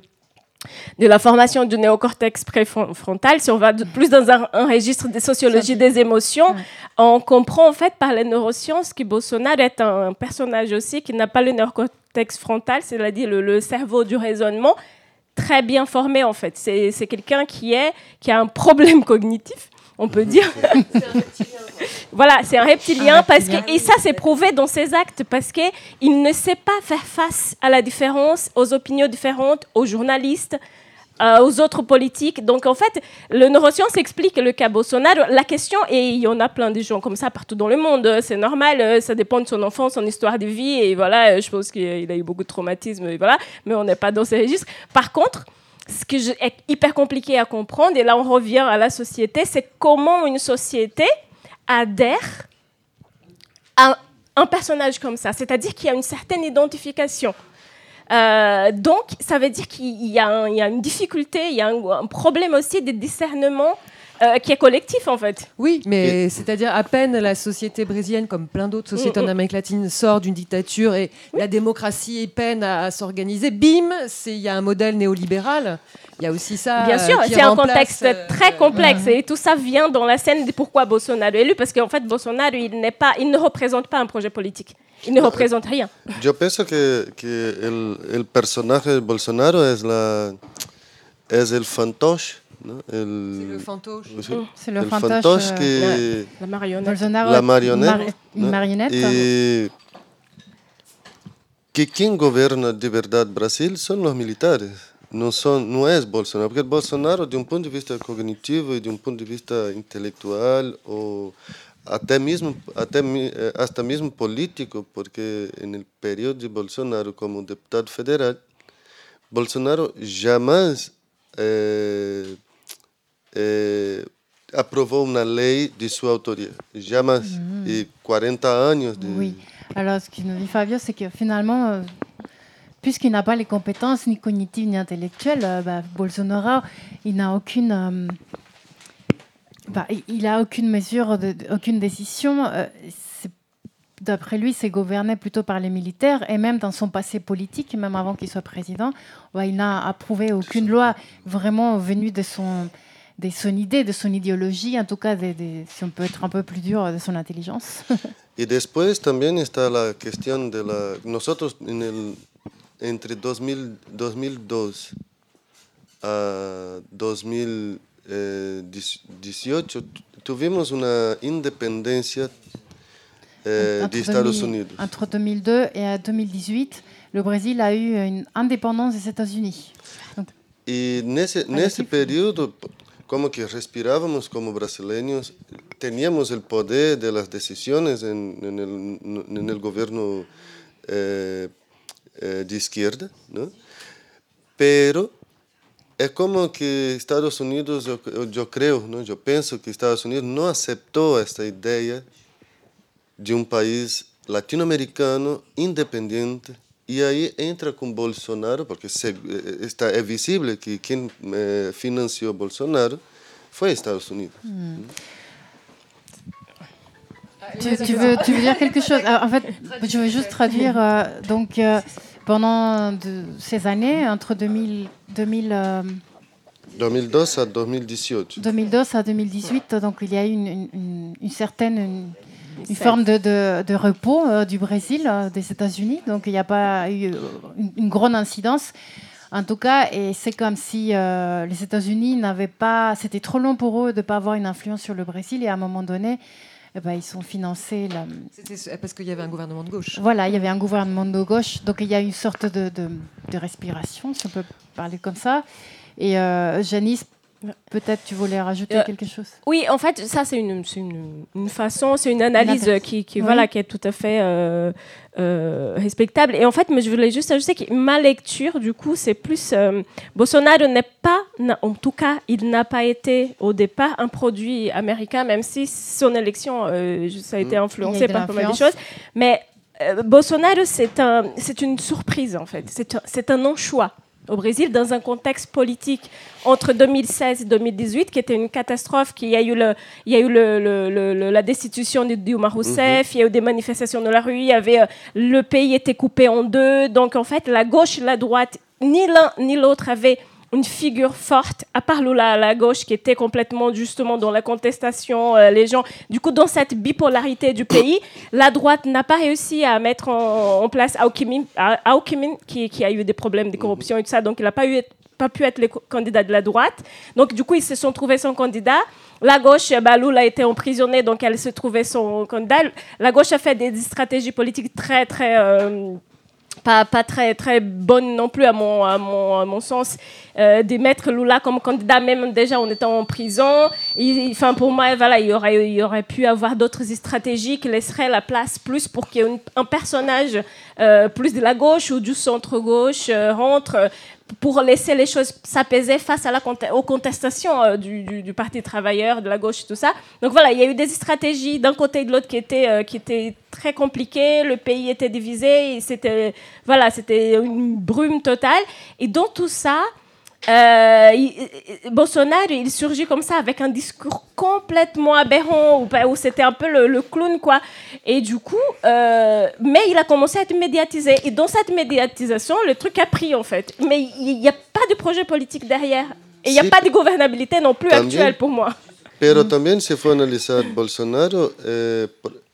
de la formation du néocortex préfrontal, si on va plus dans un, un registre de sociologie des émotions, ouais. on comprend en fait par les neurosciences que Bolsonaro est un, personnage aussi qui n'a pas le néocortex frontal, c'est-à-dire le, le, cerveau du raisonnement, très bien formé en fait. C'est quelqu'un qui, est, qui a un problème cognitif, on peut dire. Voilà, c'est un reptilien, parce que et ça c'est prouvé dans ses actes parce que il ne sait pas faire face à la différence, aux opinions différentes, aux journalistes, euh, aux autres politiques. Donc en fait, le neuroscience explique le cas Bolsonaro. La question et il y en a plein de gens comme ça partout dans le monde. C'est normal, euh, ça dépend de son enfance, son histoire de vie et voilà. Euh, je pense qu'il a eu beaucoup de traumatismes et voilà. Mais on n'est pas dans ces registres. Par contre ce qui est hyper compliqué à comprendre, et là on revient à la société, c'est comment une société adhère à un personnage comme ça. C'est-à-dire qu'il y a une certaine identification. Euh, donc, ça veut dire qu'il y, a une difficulté, il y a un, un problème aussi de discernement euh, qui est collectif en fait. Oui, mais c'est-à-dire à peine la société brésilienne, comme plein d'autres sociétés mm -hmm. en Amérique latine, sort d'une dictature et oui. la démocratie peine à, à s'organiser, bim, il y a un modèle néolibéral. Il y a aussi ça. Bien sûr, c'est un contexte euh, très complexe euh, et tout ça vient dans la scène de pourquoi Bolsonaro est élu, parce qu'en fait Bolsonaro il, pas, il ne représente pas un projet politique. Il ne représente rien. Je pense que, que el personaje de Bolsonaro es, la, es el fantoche ¿no? El, c'est le fantoche. Sí, c'est le fantoche, fantoche que, la, la, marionnette. Bolsonaro la marionnette. Mar ¿no? Y que quien gobierna de verdad Brasil son los militares. Não, são, não é Bolsonaro, porque Bolsonaro, de um ponto de vista cognitivo e de um ponto de vista intelectual, ou até mesmo, até, até mesmo político, porque no período de Bolsonaro como deputado federal, Bolsonaro jamais é, é, aprovou uma de sua autoria. E 40 anos. Oui. Alors, ce que nous dit Fabio, c'est que finalement, euh, puisqu'il n'a pas les compétences ni cognitives ni intellectuelles, euh, bah, Bolsonaro, il n'a aucune... Euh, bah, il n'a aucune mesure, aucune décision. D'après lui, c'est gouverné plutôt par les militaires et même dans son passé politique, même avant qu'il soit président, bah, il n'a approuvé aucune loi vraiment venue de son, de son idée, de son idéologie, en tout cas, de, de, si on peut être un peu plus dur, de son intelligence. y después también está la cuestión de la... Nosotros en el, entre 2000, 2002 a 2018 tuvimos una independencia eh, entre de Estados 2000, Unidos. Entre 2002 et 2018, le Brésil a eu une indépendance des États-Unis. Y nesse, nesse período, como que respirábamos como brasileños, teníamos el poder de las decisiones en, el, gobierno eh, eh, de izquierda, ¿no? pero es como que Estados Unidos, yo, yo creo, ¿no? yo pienso que Estados Unidos no aceptó esta idea de un país latinoamericano independiente E aí entra com Bolsonaro, porque se, eh, está, é visível que quem eh, financiou Bolsonaro foi Estados Unidos. Hmm. Tu, tu veux, tu veux dire quelque chose? Alors, En fait, je vais juste traduire. euh, donc, euh, pendant de- ces années, entre 2000, 2000, euh, 2002 a 2018. 2002 à 2018, donc il y a eu une, une- une- une certaine une, forme de, de- de repos euh, du Brésil, euh, des États-Unis. Donc il n'y a pas eu euh, une, une grande incidence. En tout cas, et c'est comme si euh, les États-Unis n'avaient pas. C'était trop long pour eux de ne pas avoir une influence sur le Brésil. Et à un moment donné, eh ben, ils ont financé la, C'était parce qu'il y avait un gouvernement de gauche. voilà, il y avait un gouvernement de gauche, donc il y a une sorte de, de- respiration, si on peut parler comme ça. Et Janice, peut-être tu voulais rajouter Euh, quelque chose Oui, en fait, ça, c'est une, une, une façon, c'est une analyse qui, qui, Oui. voilà, qui est tout à fait euh, euh, respectable. Et en fait, mais je voulais juste ajouter que ma lecture, du coup, c'est plus. euh, Bolsonaro n'est pas, en tout cas, il n'a pas été au départ un produit américain, même si son élection, euh, ça a été a influencé par pas mal de choses. Mais euh, Bolsonaro, c'est un, c'est une surprise, en fait. C'est un, c'est un non-choix au Brésil dans un contexte politique entre 2016 et 2018 qui était une catastrophe, qu'il y a eu, le, il y a eu le, le- la destitution de Dilma Rousseff, il y a eu des manifestations dans la rue, il y avait, euh, le pays était coupé en deux. Donc en fait, la gauche et la droite, ni l'un ni l'autre avaient une figure forte, à part Lula, la gauche, qui était complètement justement dans la contestation, euh, les gens. Du coup, dans cette bipolarité du pays, la droite n'a pas réussi à mettre en, en place Aokimin, Aokimin, qui, qui a eu des problèmes de corruption et tout ça, donc il n'a pas, eu, pas pu être le candidat de la droite. Donc, du coup, ils se sont trouvés son candidat. La gauche, ben, Lula a été emprisonnée, donc elle se trouvait son candidat. La gauche a fait des, des stratégies politiques très, très. euh, pas, pas très, très bonne non plus à mon, à mon, mon sens, euh, de mettre Lula comme candidat, même déjà en étant en prison. Enfin, pour moi, voilà, il, aurait, il y aurait pu avoir d'autres stratégies qui laisseraient la place plus pour qu'il y ait une- un personnage euh, plus de la gauche ou du centre-gauche rentre euh, pour laisser les choses s'apaiser face aux contestations euh, du, Parti travailleur, de la gauche, tout ça. Donc voilà, il y a eu des stratégies d'un côté et de l'autre qui étaient, euh, qui étaient très compliquées. Le pays était divisé. C'était voilà, c'était une brume totale. Et dans tout ça, euh, il- Bolsonaro, il surgit comme ça avec un discours complètement aberrant où, bah, où c'était un peu le, le clown quoi. Et du coup, euh, mais il a commencé à être médiatisé. Et dans cette médiatisation, le truc a pris en fait. Mais il n'y a pas de projet politique derrière. Et il n'y a Si. pas de gouvernabilité non plus También. actuelle pour moi. Pero también se fue a analizar Bolsonaro, eh,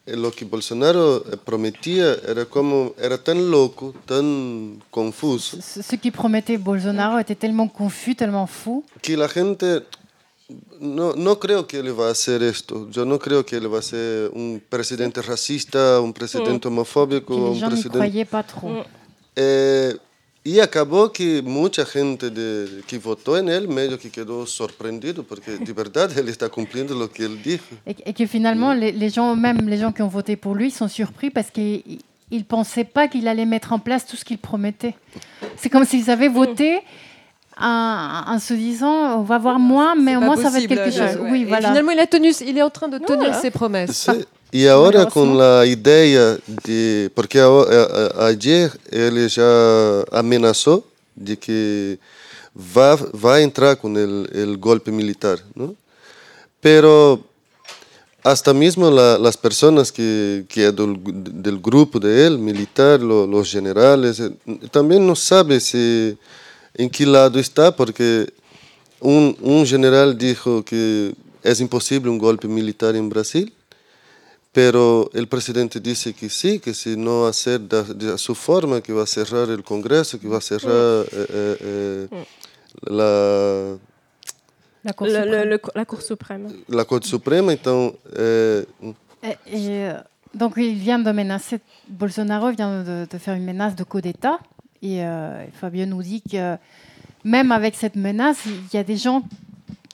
eh, lo que Bolsonaro prometía era como, era tan loco, tan confuso, ce, ce qui promettait Bolsonaro était tellement confus, tellement fou, que la gente no, no creo que él va a hacer esto. Yo no creo que él va a ser un presidente racista, un presidente homofóbico, que les un gens n'y presidente... croyaient pas trop. Eh, y acabó que mucha gente de, que votó en él medio que quedó sorprendido porque de verdad él está cumpliendo lo que él dijo. Et, et que finalement, les, les gens, même les gens qui ont voté pour lui, sont surpris parce qu'ils ne pensaient pas qu'il allait mettre en place tout ce qu'il promettait. C'est comme s'ils avaient voté en, en se disant on va voir moins, mais au moins ça va être quelque chose. ouais. Oui, voilà. finalement, il a tenu, il est en train de tenir Voilà. ses promesses. Y ahora con la idea de, porque a- a- a- ayer él ya amenazó de que va, va a entrar con el, el golpe militar, ¿no? Pero hasta mismo la- las personas que, que es del, del grupo de él, militar, lo- los generales, eh, también no sabe si, en qué lado está, porque un, un general dijo que es imposible un golpe militar en Brasil, pero el presidente dice que sí, que si no hacer de, de su forma, que va a cerrar el Congreso, que va a cerrar eh, eh, eh, la, La Cour Le- le- suprême. le- la Cour suprême. la Corte Suprema. Então, eh, Et- et, euh, donc il vient de menacer, Bolsonaro vient de, de faire une menace de coup d'État. Et euh, Fabio nous dit que même avec cette menace, il y a des gens,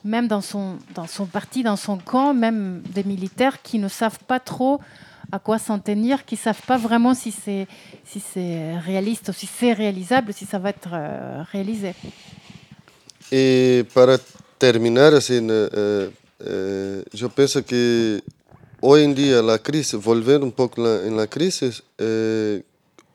même dans son, dans son parti, dans son camp, même des militaires qui ne savent pas trop à quoi s'en tenir, qui ne savent pas vraiment si c'est si réaliste si c'est réalisable, si ça va être euh, réalisé. E para terminar, assim, eh, eh, eu que crise, volvendo um pouco em la crise, eh,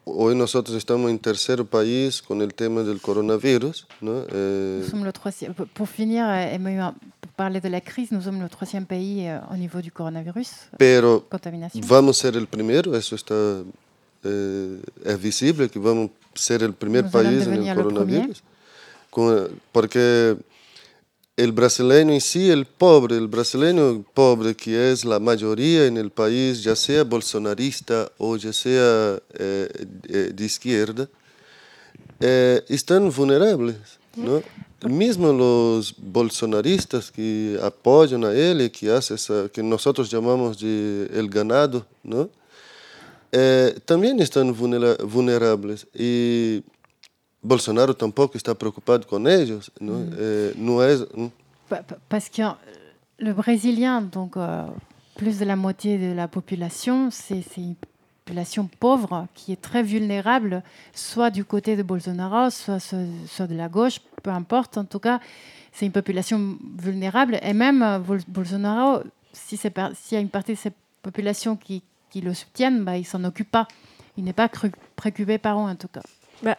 hoy nosotros estamos en tercer país con el tema del coronavirus, ¿no? Eh, Nous sommes le troisième. Pour- finir, euh, pour parler de la crise, nous sommes le troisième pays euh, au niveau du coronavirus. pero Contaminación. vamos a ser el primero, eso está eh, es visible que vamos a ser el primer Nous país en el le coronavirus, Con- porque el brasileño en sí, el pobre, el brasileño pobre que es la mayoría en el país, ya sea bolsonarista o ya sea eh, eh, de izquierda, eh, están vulnerables, ¿no? Mismo los bolsonaristas que apoyan a él que hace esa, que nosotros llamamos de el ganado, ¿no? Eh, también están vulnera- vulnerables y Bolsonaro tampoco está preocupado con ellos, ¿no? Mm. Eh, no es, ¿no? Pa- pa- Parce que euh, le Brésilien, donc euh, plus de la moitié de la population, c'est une population pauvre qui est très vulnérable, soit du côté de Bolsonaro, soit, de la gauche, peu importe. En tout cas, c'est une population vulnérable. Et même euh, Bol- Bolsonaro, si s'il y a une partie de cette population qui, qui le soutiennent, bah, il s'en occupe pas. Il n'est pas préoccupé par eux, en tout cas. Bah,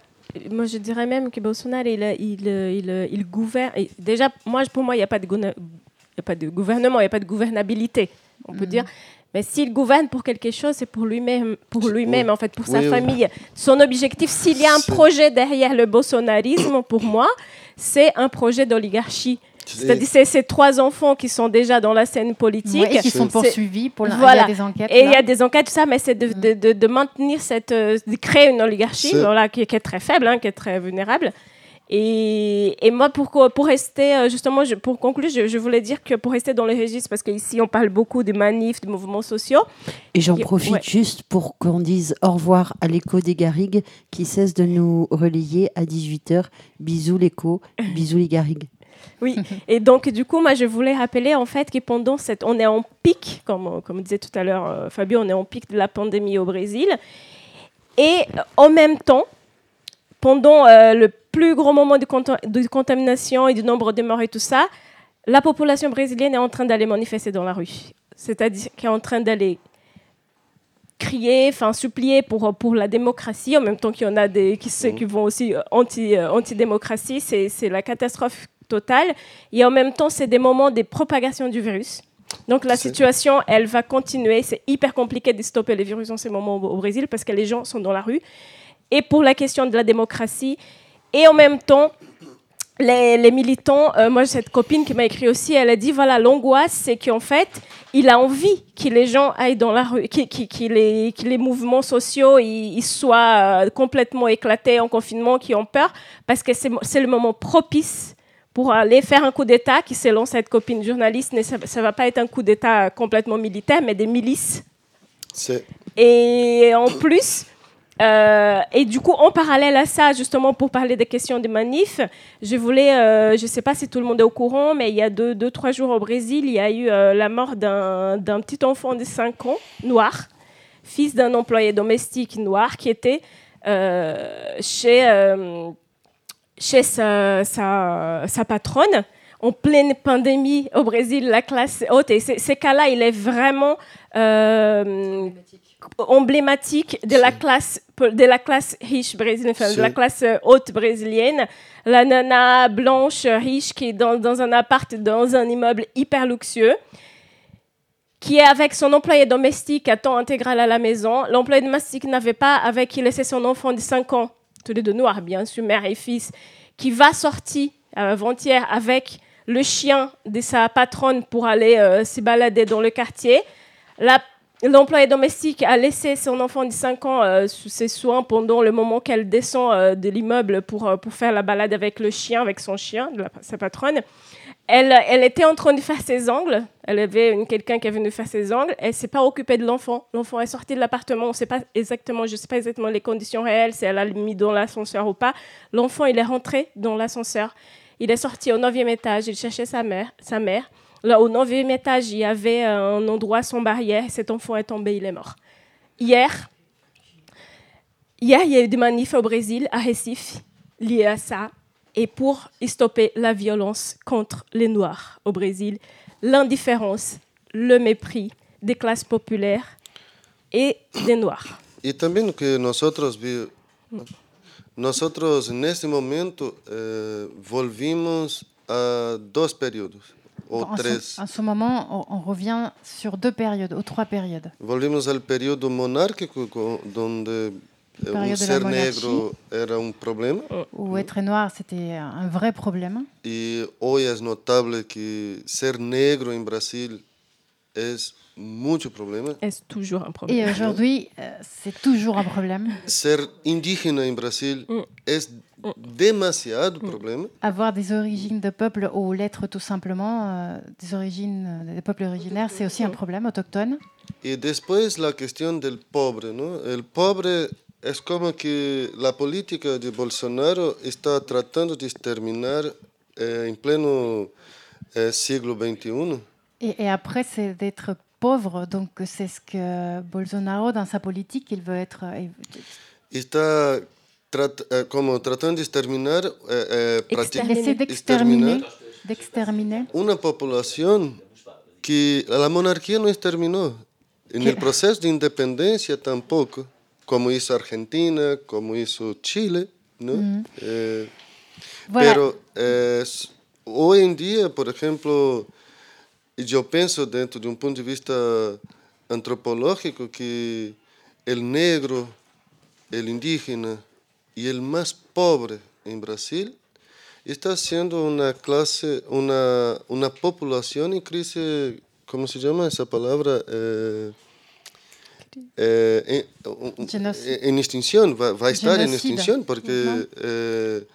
moi, je dirais même que Bolsonaro, il, il, il, il gouverne. et Déjà, moi, pour moi, il n'y a, pas de y a pas de gouvernement, il n'y a pas de gouvernabilité, on peut Mhm. dire. Mais s'il gouverne pour quelque chose, c'est pour lui-même, pour lui-même, en fait, pour Oui, sa oui. famille. Son objectif, s'il y a un projet derrière le bolsonarisme, pour moi, c'est un projet d'oligarchie. C'est-à-dire, c'est ces trois enfants qui sont déjà dans la scène politique. Ouais, et qui sont poursuivis pour la- il y a Voilà. des enquêtes, Et il y a des enquêtes, tout ça, mais c'est de, de, de- de maintenir cette. euh, de créer une oligarchie, voilà, qui, qui est très faible, hein, qui est très vulnérable. Et, et moi, pour, rester, euh, justement, je- pour conclure, je, je voulais dire que pour rester dans le registre, parce qu'ici, on parle beaucoup des manifs, des mouvements sociaux. Et j'en profite ouais. juste pour qu'on dise au revoir à l'écho des Garrigues qui cesse de nous relayer à 18h. Bisous l'écho, bisous les Garrigues. Oui, et donc du coup, moi je voulais rappeler en fait que pendant cette, on est en pic, comme, comme disait tout à l'heure euh, Fabio, on est en pic de la pandémie au Brésil, et euh, en même temps, pendant euh, le plus grand moment de, conta- de contamination et du nombre de morts et tout ça, la population brésilienne est en train d'aller manifester dans la rue, c'est-à-dire qu'elle est en train d'aller crier, enfin supplier pour, pour la démocratie, en même temps qu'il y en a des qui, ceux qui vont aussi anti, anti-démocratie, c'est c'est la catastrophe totale. Et en même temps, c'est des moments de propagation du virus. Donc la situation, elle va continuer. C'est hyper compliqué de stopper le virus en ces moments au, Brésil parce que les gens sont dans la rue. Et pour la question de la démocratie, et en même temps, les, les militants, euh, moi j'ai cette copine qui m'a écrit aussi, elle a dit voilà, l'angoisse c'est qu'en fait, il a envie que les gens aillent dans la rue, que, que- que les, que les mouvements sociaux ils, ils soient euh, complètement éclatés en confinement, qui ont peur, parce que c'est le moment propice pour aller faire un coup d'État qui, selon cette copine journaliste, ne- ça ne va pas être un coup d'État complètement militaire, mais des milices. Et en plus, euh, et du coup, en parallèle à ça, justement pour parler des questions des manifs, je voulais, euh, je ne sais pas si tout le monde est au courant, mais il y a deux, deux trois jours au Brésil, il y a eu euh, la mort d'un d'un petit enfant de 5 ans, noir, fils d'un employé domestique noir qui était chez, chez sa, sa, sa patronne. En pleine pandémie au Brésil, la classe haute, et ces cas-là, il est vraiment euh, emblématique de la classe de la classe riche brésilienne, enfin, de la classe haute brésilienne. La nana blanche riche qui est dans, dans un appart, dans un immeuble hyper luxueux, qui est avec son employé domestique à temps intégral à la maison. L'employé domestique n'avait pas avec qui laissait son enfant de 5 ans, tous les deux noirs, bien sûr, mère et fils, qui va sortir euh, avant-hier avec le chien de sa patronne pour aller euh, se balader dans le quartier. L'employé domestique a laissé son enfant de 5 ans euh, sous ses soins pendant le moment qu'elle descend de l'immeuble pour, pour faire la balade avec le chien, avec son chien, de sa patronne. Elle, était en train de faire ses ongles. Elle avait quelqu'un qui est venu faire ses ongles. Elle s'est pas occupée de l'enfant. L'enfant est sorti de l'appartement. On sait pas exactement, je sais pas exactement les conditions réelles, si elle a mis dans l'ascenseur ou pas. L'enfant, il est rentré dans l'ascenseur. Il est sorti au neuvième étage. Il cherchait sa mère. Sa mère. Là, au neuvième étage, il y avait un endroit sans barrière. Cet enfant est tombé, il est mort. Hier, hier, il y a eu des manifs au Brésil, à Recife, liés à ça, et pour stopper la violence contre les Noirs au Brésil, l'indifférence, le mépris des classes populaires et des Noirs. Y también que nosotros en este momento eh, volvimos a dos periodos o en, tres. ce, en ce moment, on, on revient sur deux périodes, ou trois périodes. Volvimos al periodo monárquico co- la ser negro era un problema Où être noir, c'était un vrai problème. y hoy es notable que ser negro en Brasil es mucho problema. Es toujours un Et problème. aujourd'hui, euh, c'est toujours un problème. Ser indígena en Brasil es demasiado problema. Avoir des origines de peuple ou l'être tout simplement euh, des origines des peuples originaires, c'est aussi un problème autochtone. Y después la cuestión del pobre, ¿no? El pobre es como que la política de Bolsonaro está tratando de exterminar eh, en pleno eh, siglo XXI. Et, et après, c'est d'être pauvre. Donc, c'est ce que Bolsonaro, dans sa politique, il veut être. euh, il- Está trat- eh, como tratando de exterminar, eh, eh, d'exterminer, d'exterminer. una población que la monarquía no exterminó. En el proceso de independencia tampoco, como hizo Argentina, como hizo Chile, ¿no? Eh. Pero eh, hoy en día, por ejemplo, yo pienso dentro de un punto de vista antropológico que el negro, el indígena y el más pobre en Brasil está siendo una clase, una, una población en crisis, ¿cómo se llama esa palabra? Eh, eh, en, un- Genocid- en extinción, va, va a estar en Genocida. extinción porque Ujú. eh,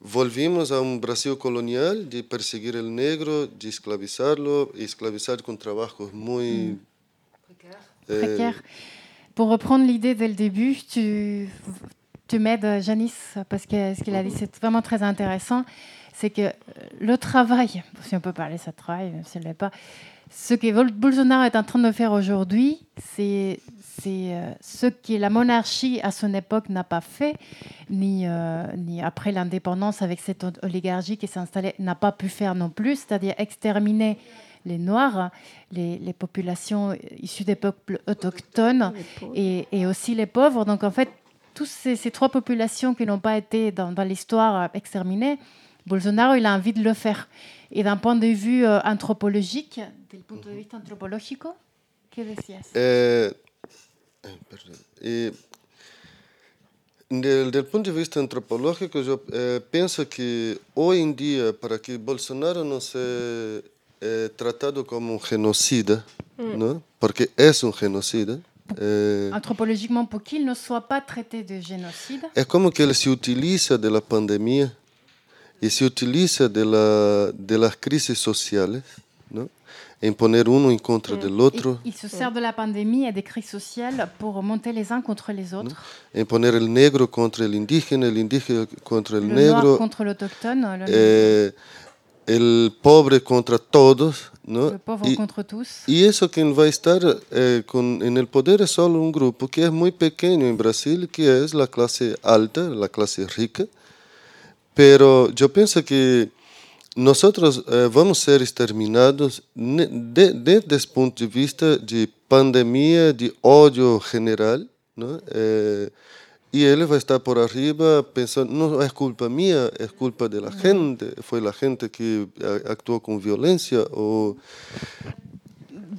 volvimos a un Brasil colonial de perseguir el negro, de esclavizarlo, y esclavizar con trabajos muy... eh, précaire. Pour reprendre l'idée dès le début, tu, tu m'aides, Janice, parce que ce qu'il a dit, c'est vraiment très intéressant. C'est que euh, le travail, si on peut parler de ça de travail, même si elle l'est pas, ce que Bolsonaro est en train de faire aujourd'hui, c'est c'est, euh, ce que la monarchie à son époque n'a pas fait, ni, euh, ni après l'indépendance avec cette oligarchie qui s'est installée, n'a pas pu faire non plus, c'est-à-dire exterminer les Noirs, les, les populations issues des peuples autochtones et, et aussi les pauvres. Donc en fait, toutes ces, ces trois populations qui n'ont pas été dans, dans l'histoire euh, exterminées, Bolsonaro, il a envie de le faire. Et d'un point de vue euh, anthropologique, del punto de vista antropológico, ¿qué decías? Eh, eh, perdón. Y del, del punto de vista antropológico, yo eh, pienso que hoy en día, para que Bolsonaro no sea eh, tratado como un genocida, Mm. ¿no? porque es un genocida, eh, Anthropologiquement, pour qu'il ne soit pas traité de génocide, es como que él se utiliza de la pandemia y se utiliza de, la, de las crisis sociales, ¿no? en poner uno en contra del otro. il se sert de la pandémie et des crises sociales pour monter les uns contre les autres. en poner el negro contra el indígena, el indígena contra el Le negro, noir contre l'autochtone, le, eh, el pobre contra todos, ¿no? le pauvre y, contre tous. y eso quien va a estar eh, con, en el poder es solo un grupo que es muy pequeño en Brasil, que es la clase alta, la clase rica. Pero yo pienso que nosotros eh, vamos a ser exterminados ne- de- desde ese punto de vista de pandemia, de odio general, ¿no? Eh, y él va a estar por arriba pensando, no es culpa mía, es culpa de la gente, fue la gente que eh, actuó con violencia o...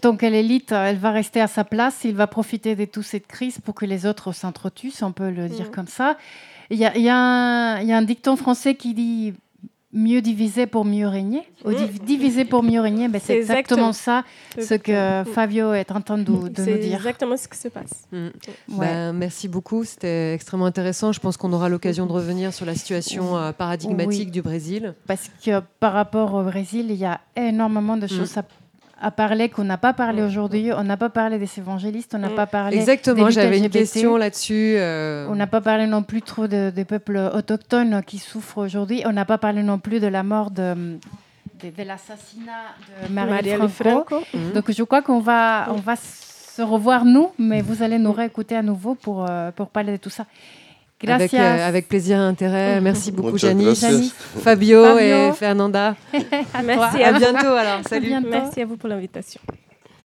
Donc l'élite, elle va rester à sa place, il va profiter de toute cette crise pour que les autres s'entretuent, on peut le dire comme ça. Il y y y a un dicton français qui dit mieux diviser pour mieux régner. Ou div- diviser pour mieux régner, ben, c'est C'est exactement, exactement. ça C'est ce que exactement. Fabio est en train de, de nous C'est dire. exactement ce qui se passe. Mm. Ouais. Ben, merci beaucoup, c'était extrêmement intéressant. Je pense qu'on aura l'occasion de revenir sur la situation euh, paradigmatique Oui. du Brésil. Parce que par rapport au Brésil, il y a énormément de choses Mm. à, à parler qu'on n'a pas parlé aujourd'hui. On n'a pas parlé des évangélistes, on n'a pas parlé. Exactement, j'avais une question là-dessus. euh, On n'a pas parlé non plus trop de- des peuples autochtones qui souffrent aujourd'hui. On n'a pas parlé non plus de la mort de, de, de l'assassinat de Marielle Franco. Franco. Mhm. Donc je crois qu'on va, on va se revoir nous, mais vous allez nous réécouter à nouveau pour, euh, pour parler de tout ça. Avec, euh, avec plaisir et intérêt. Merci beaucoup, Muchas Janice. Fabio, Fabio. et Fernanda. À Merci à À bientôt alors. À Salut. bientôt. Merci à vous pour l'invitation.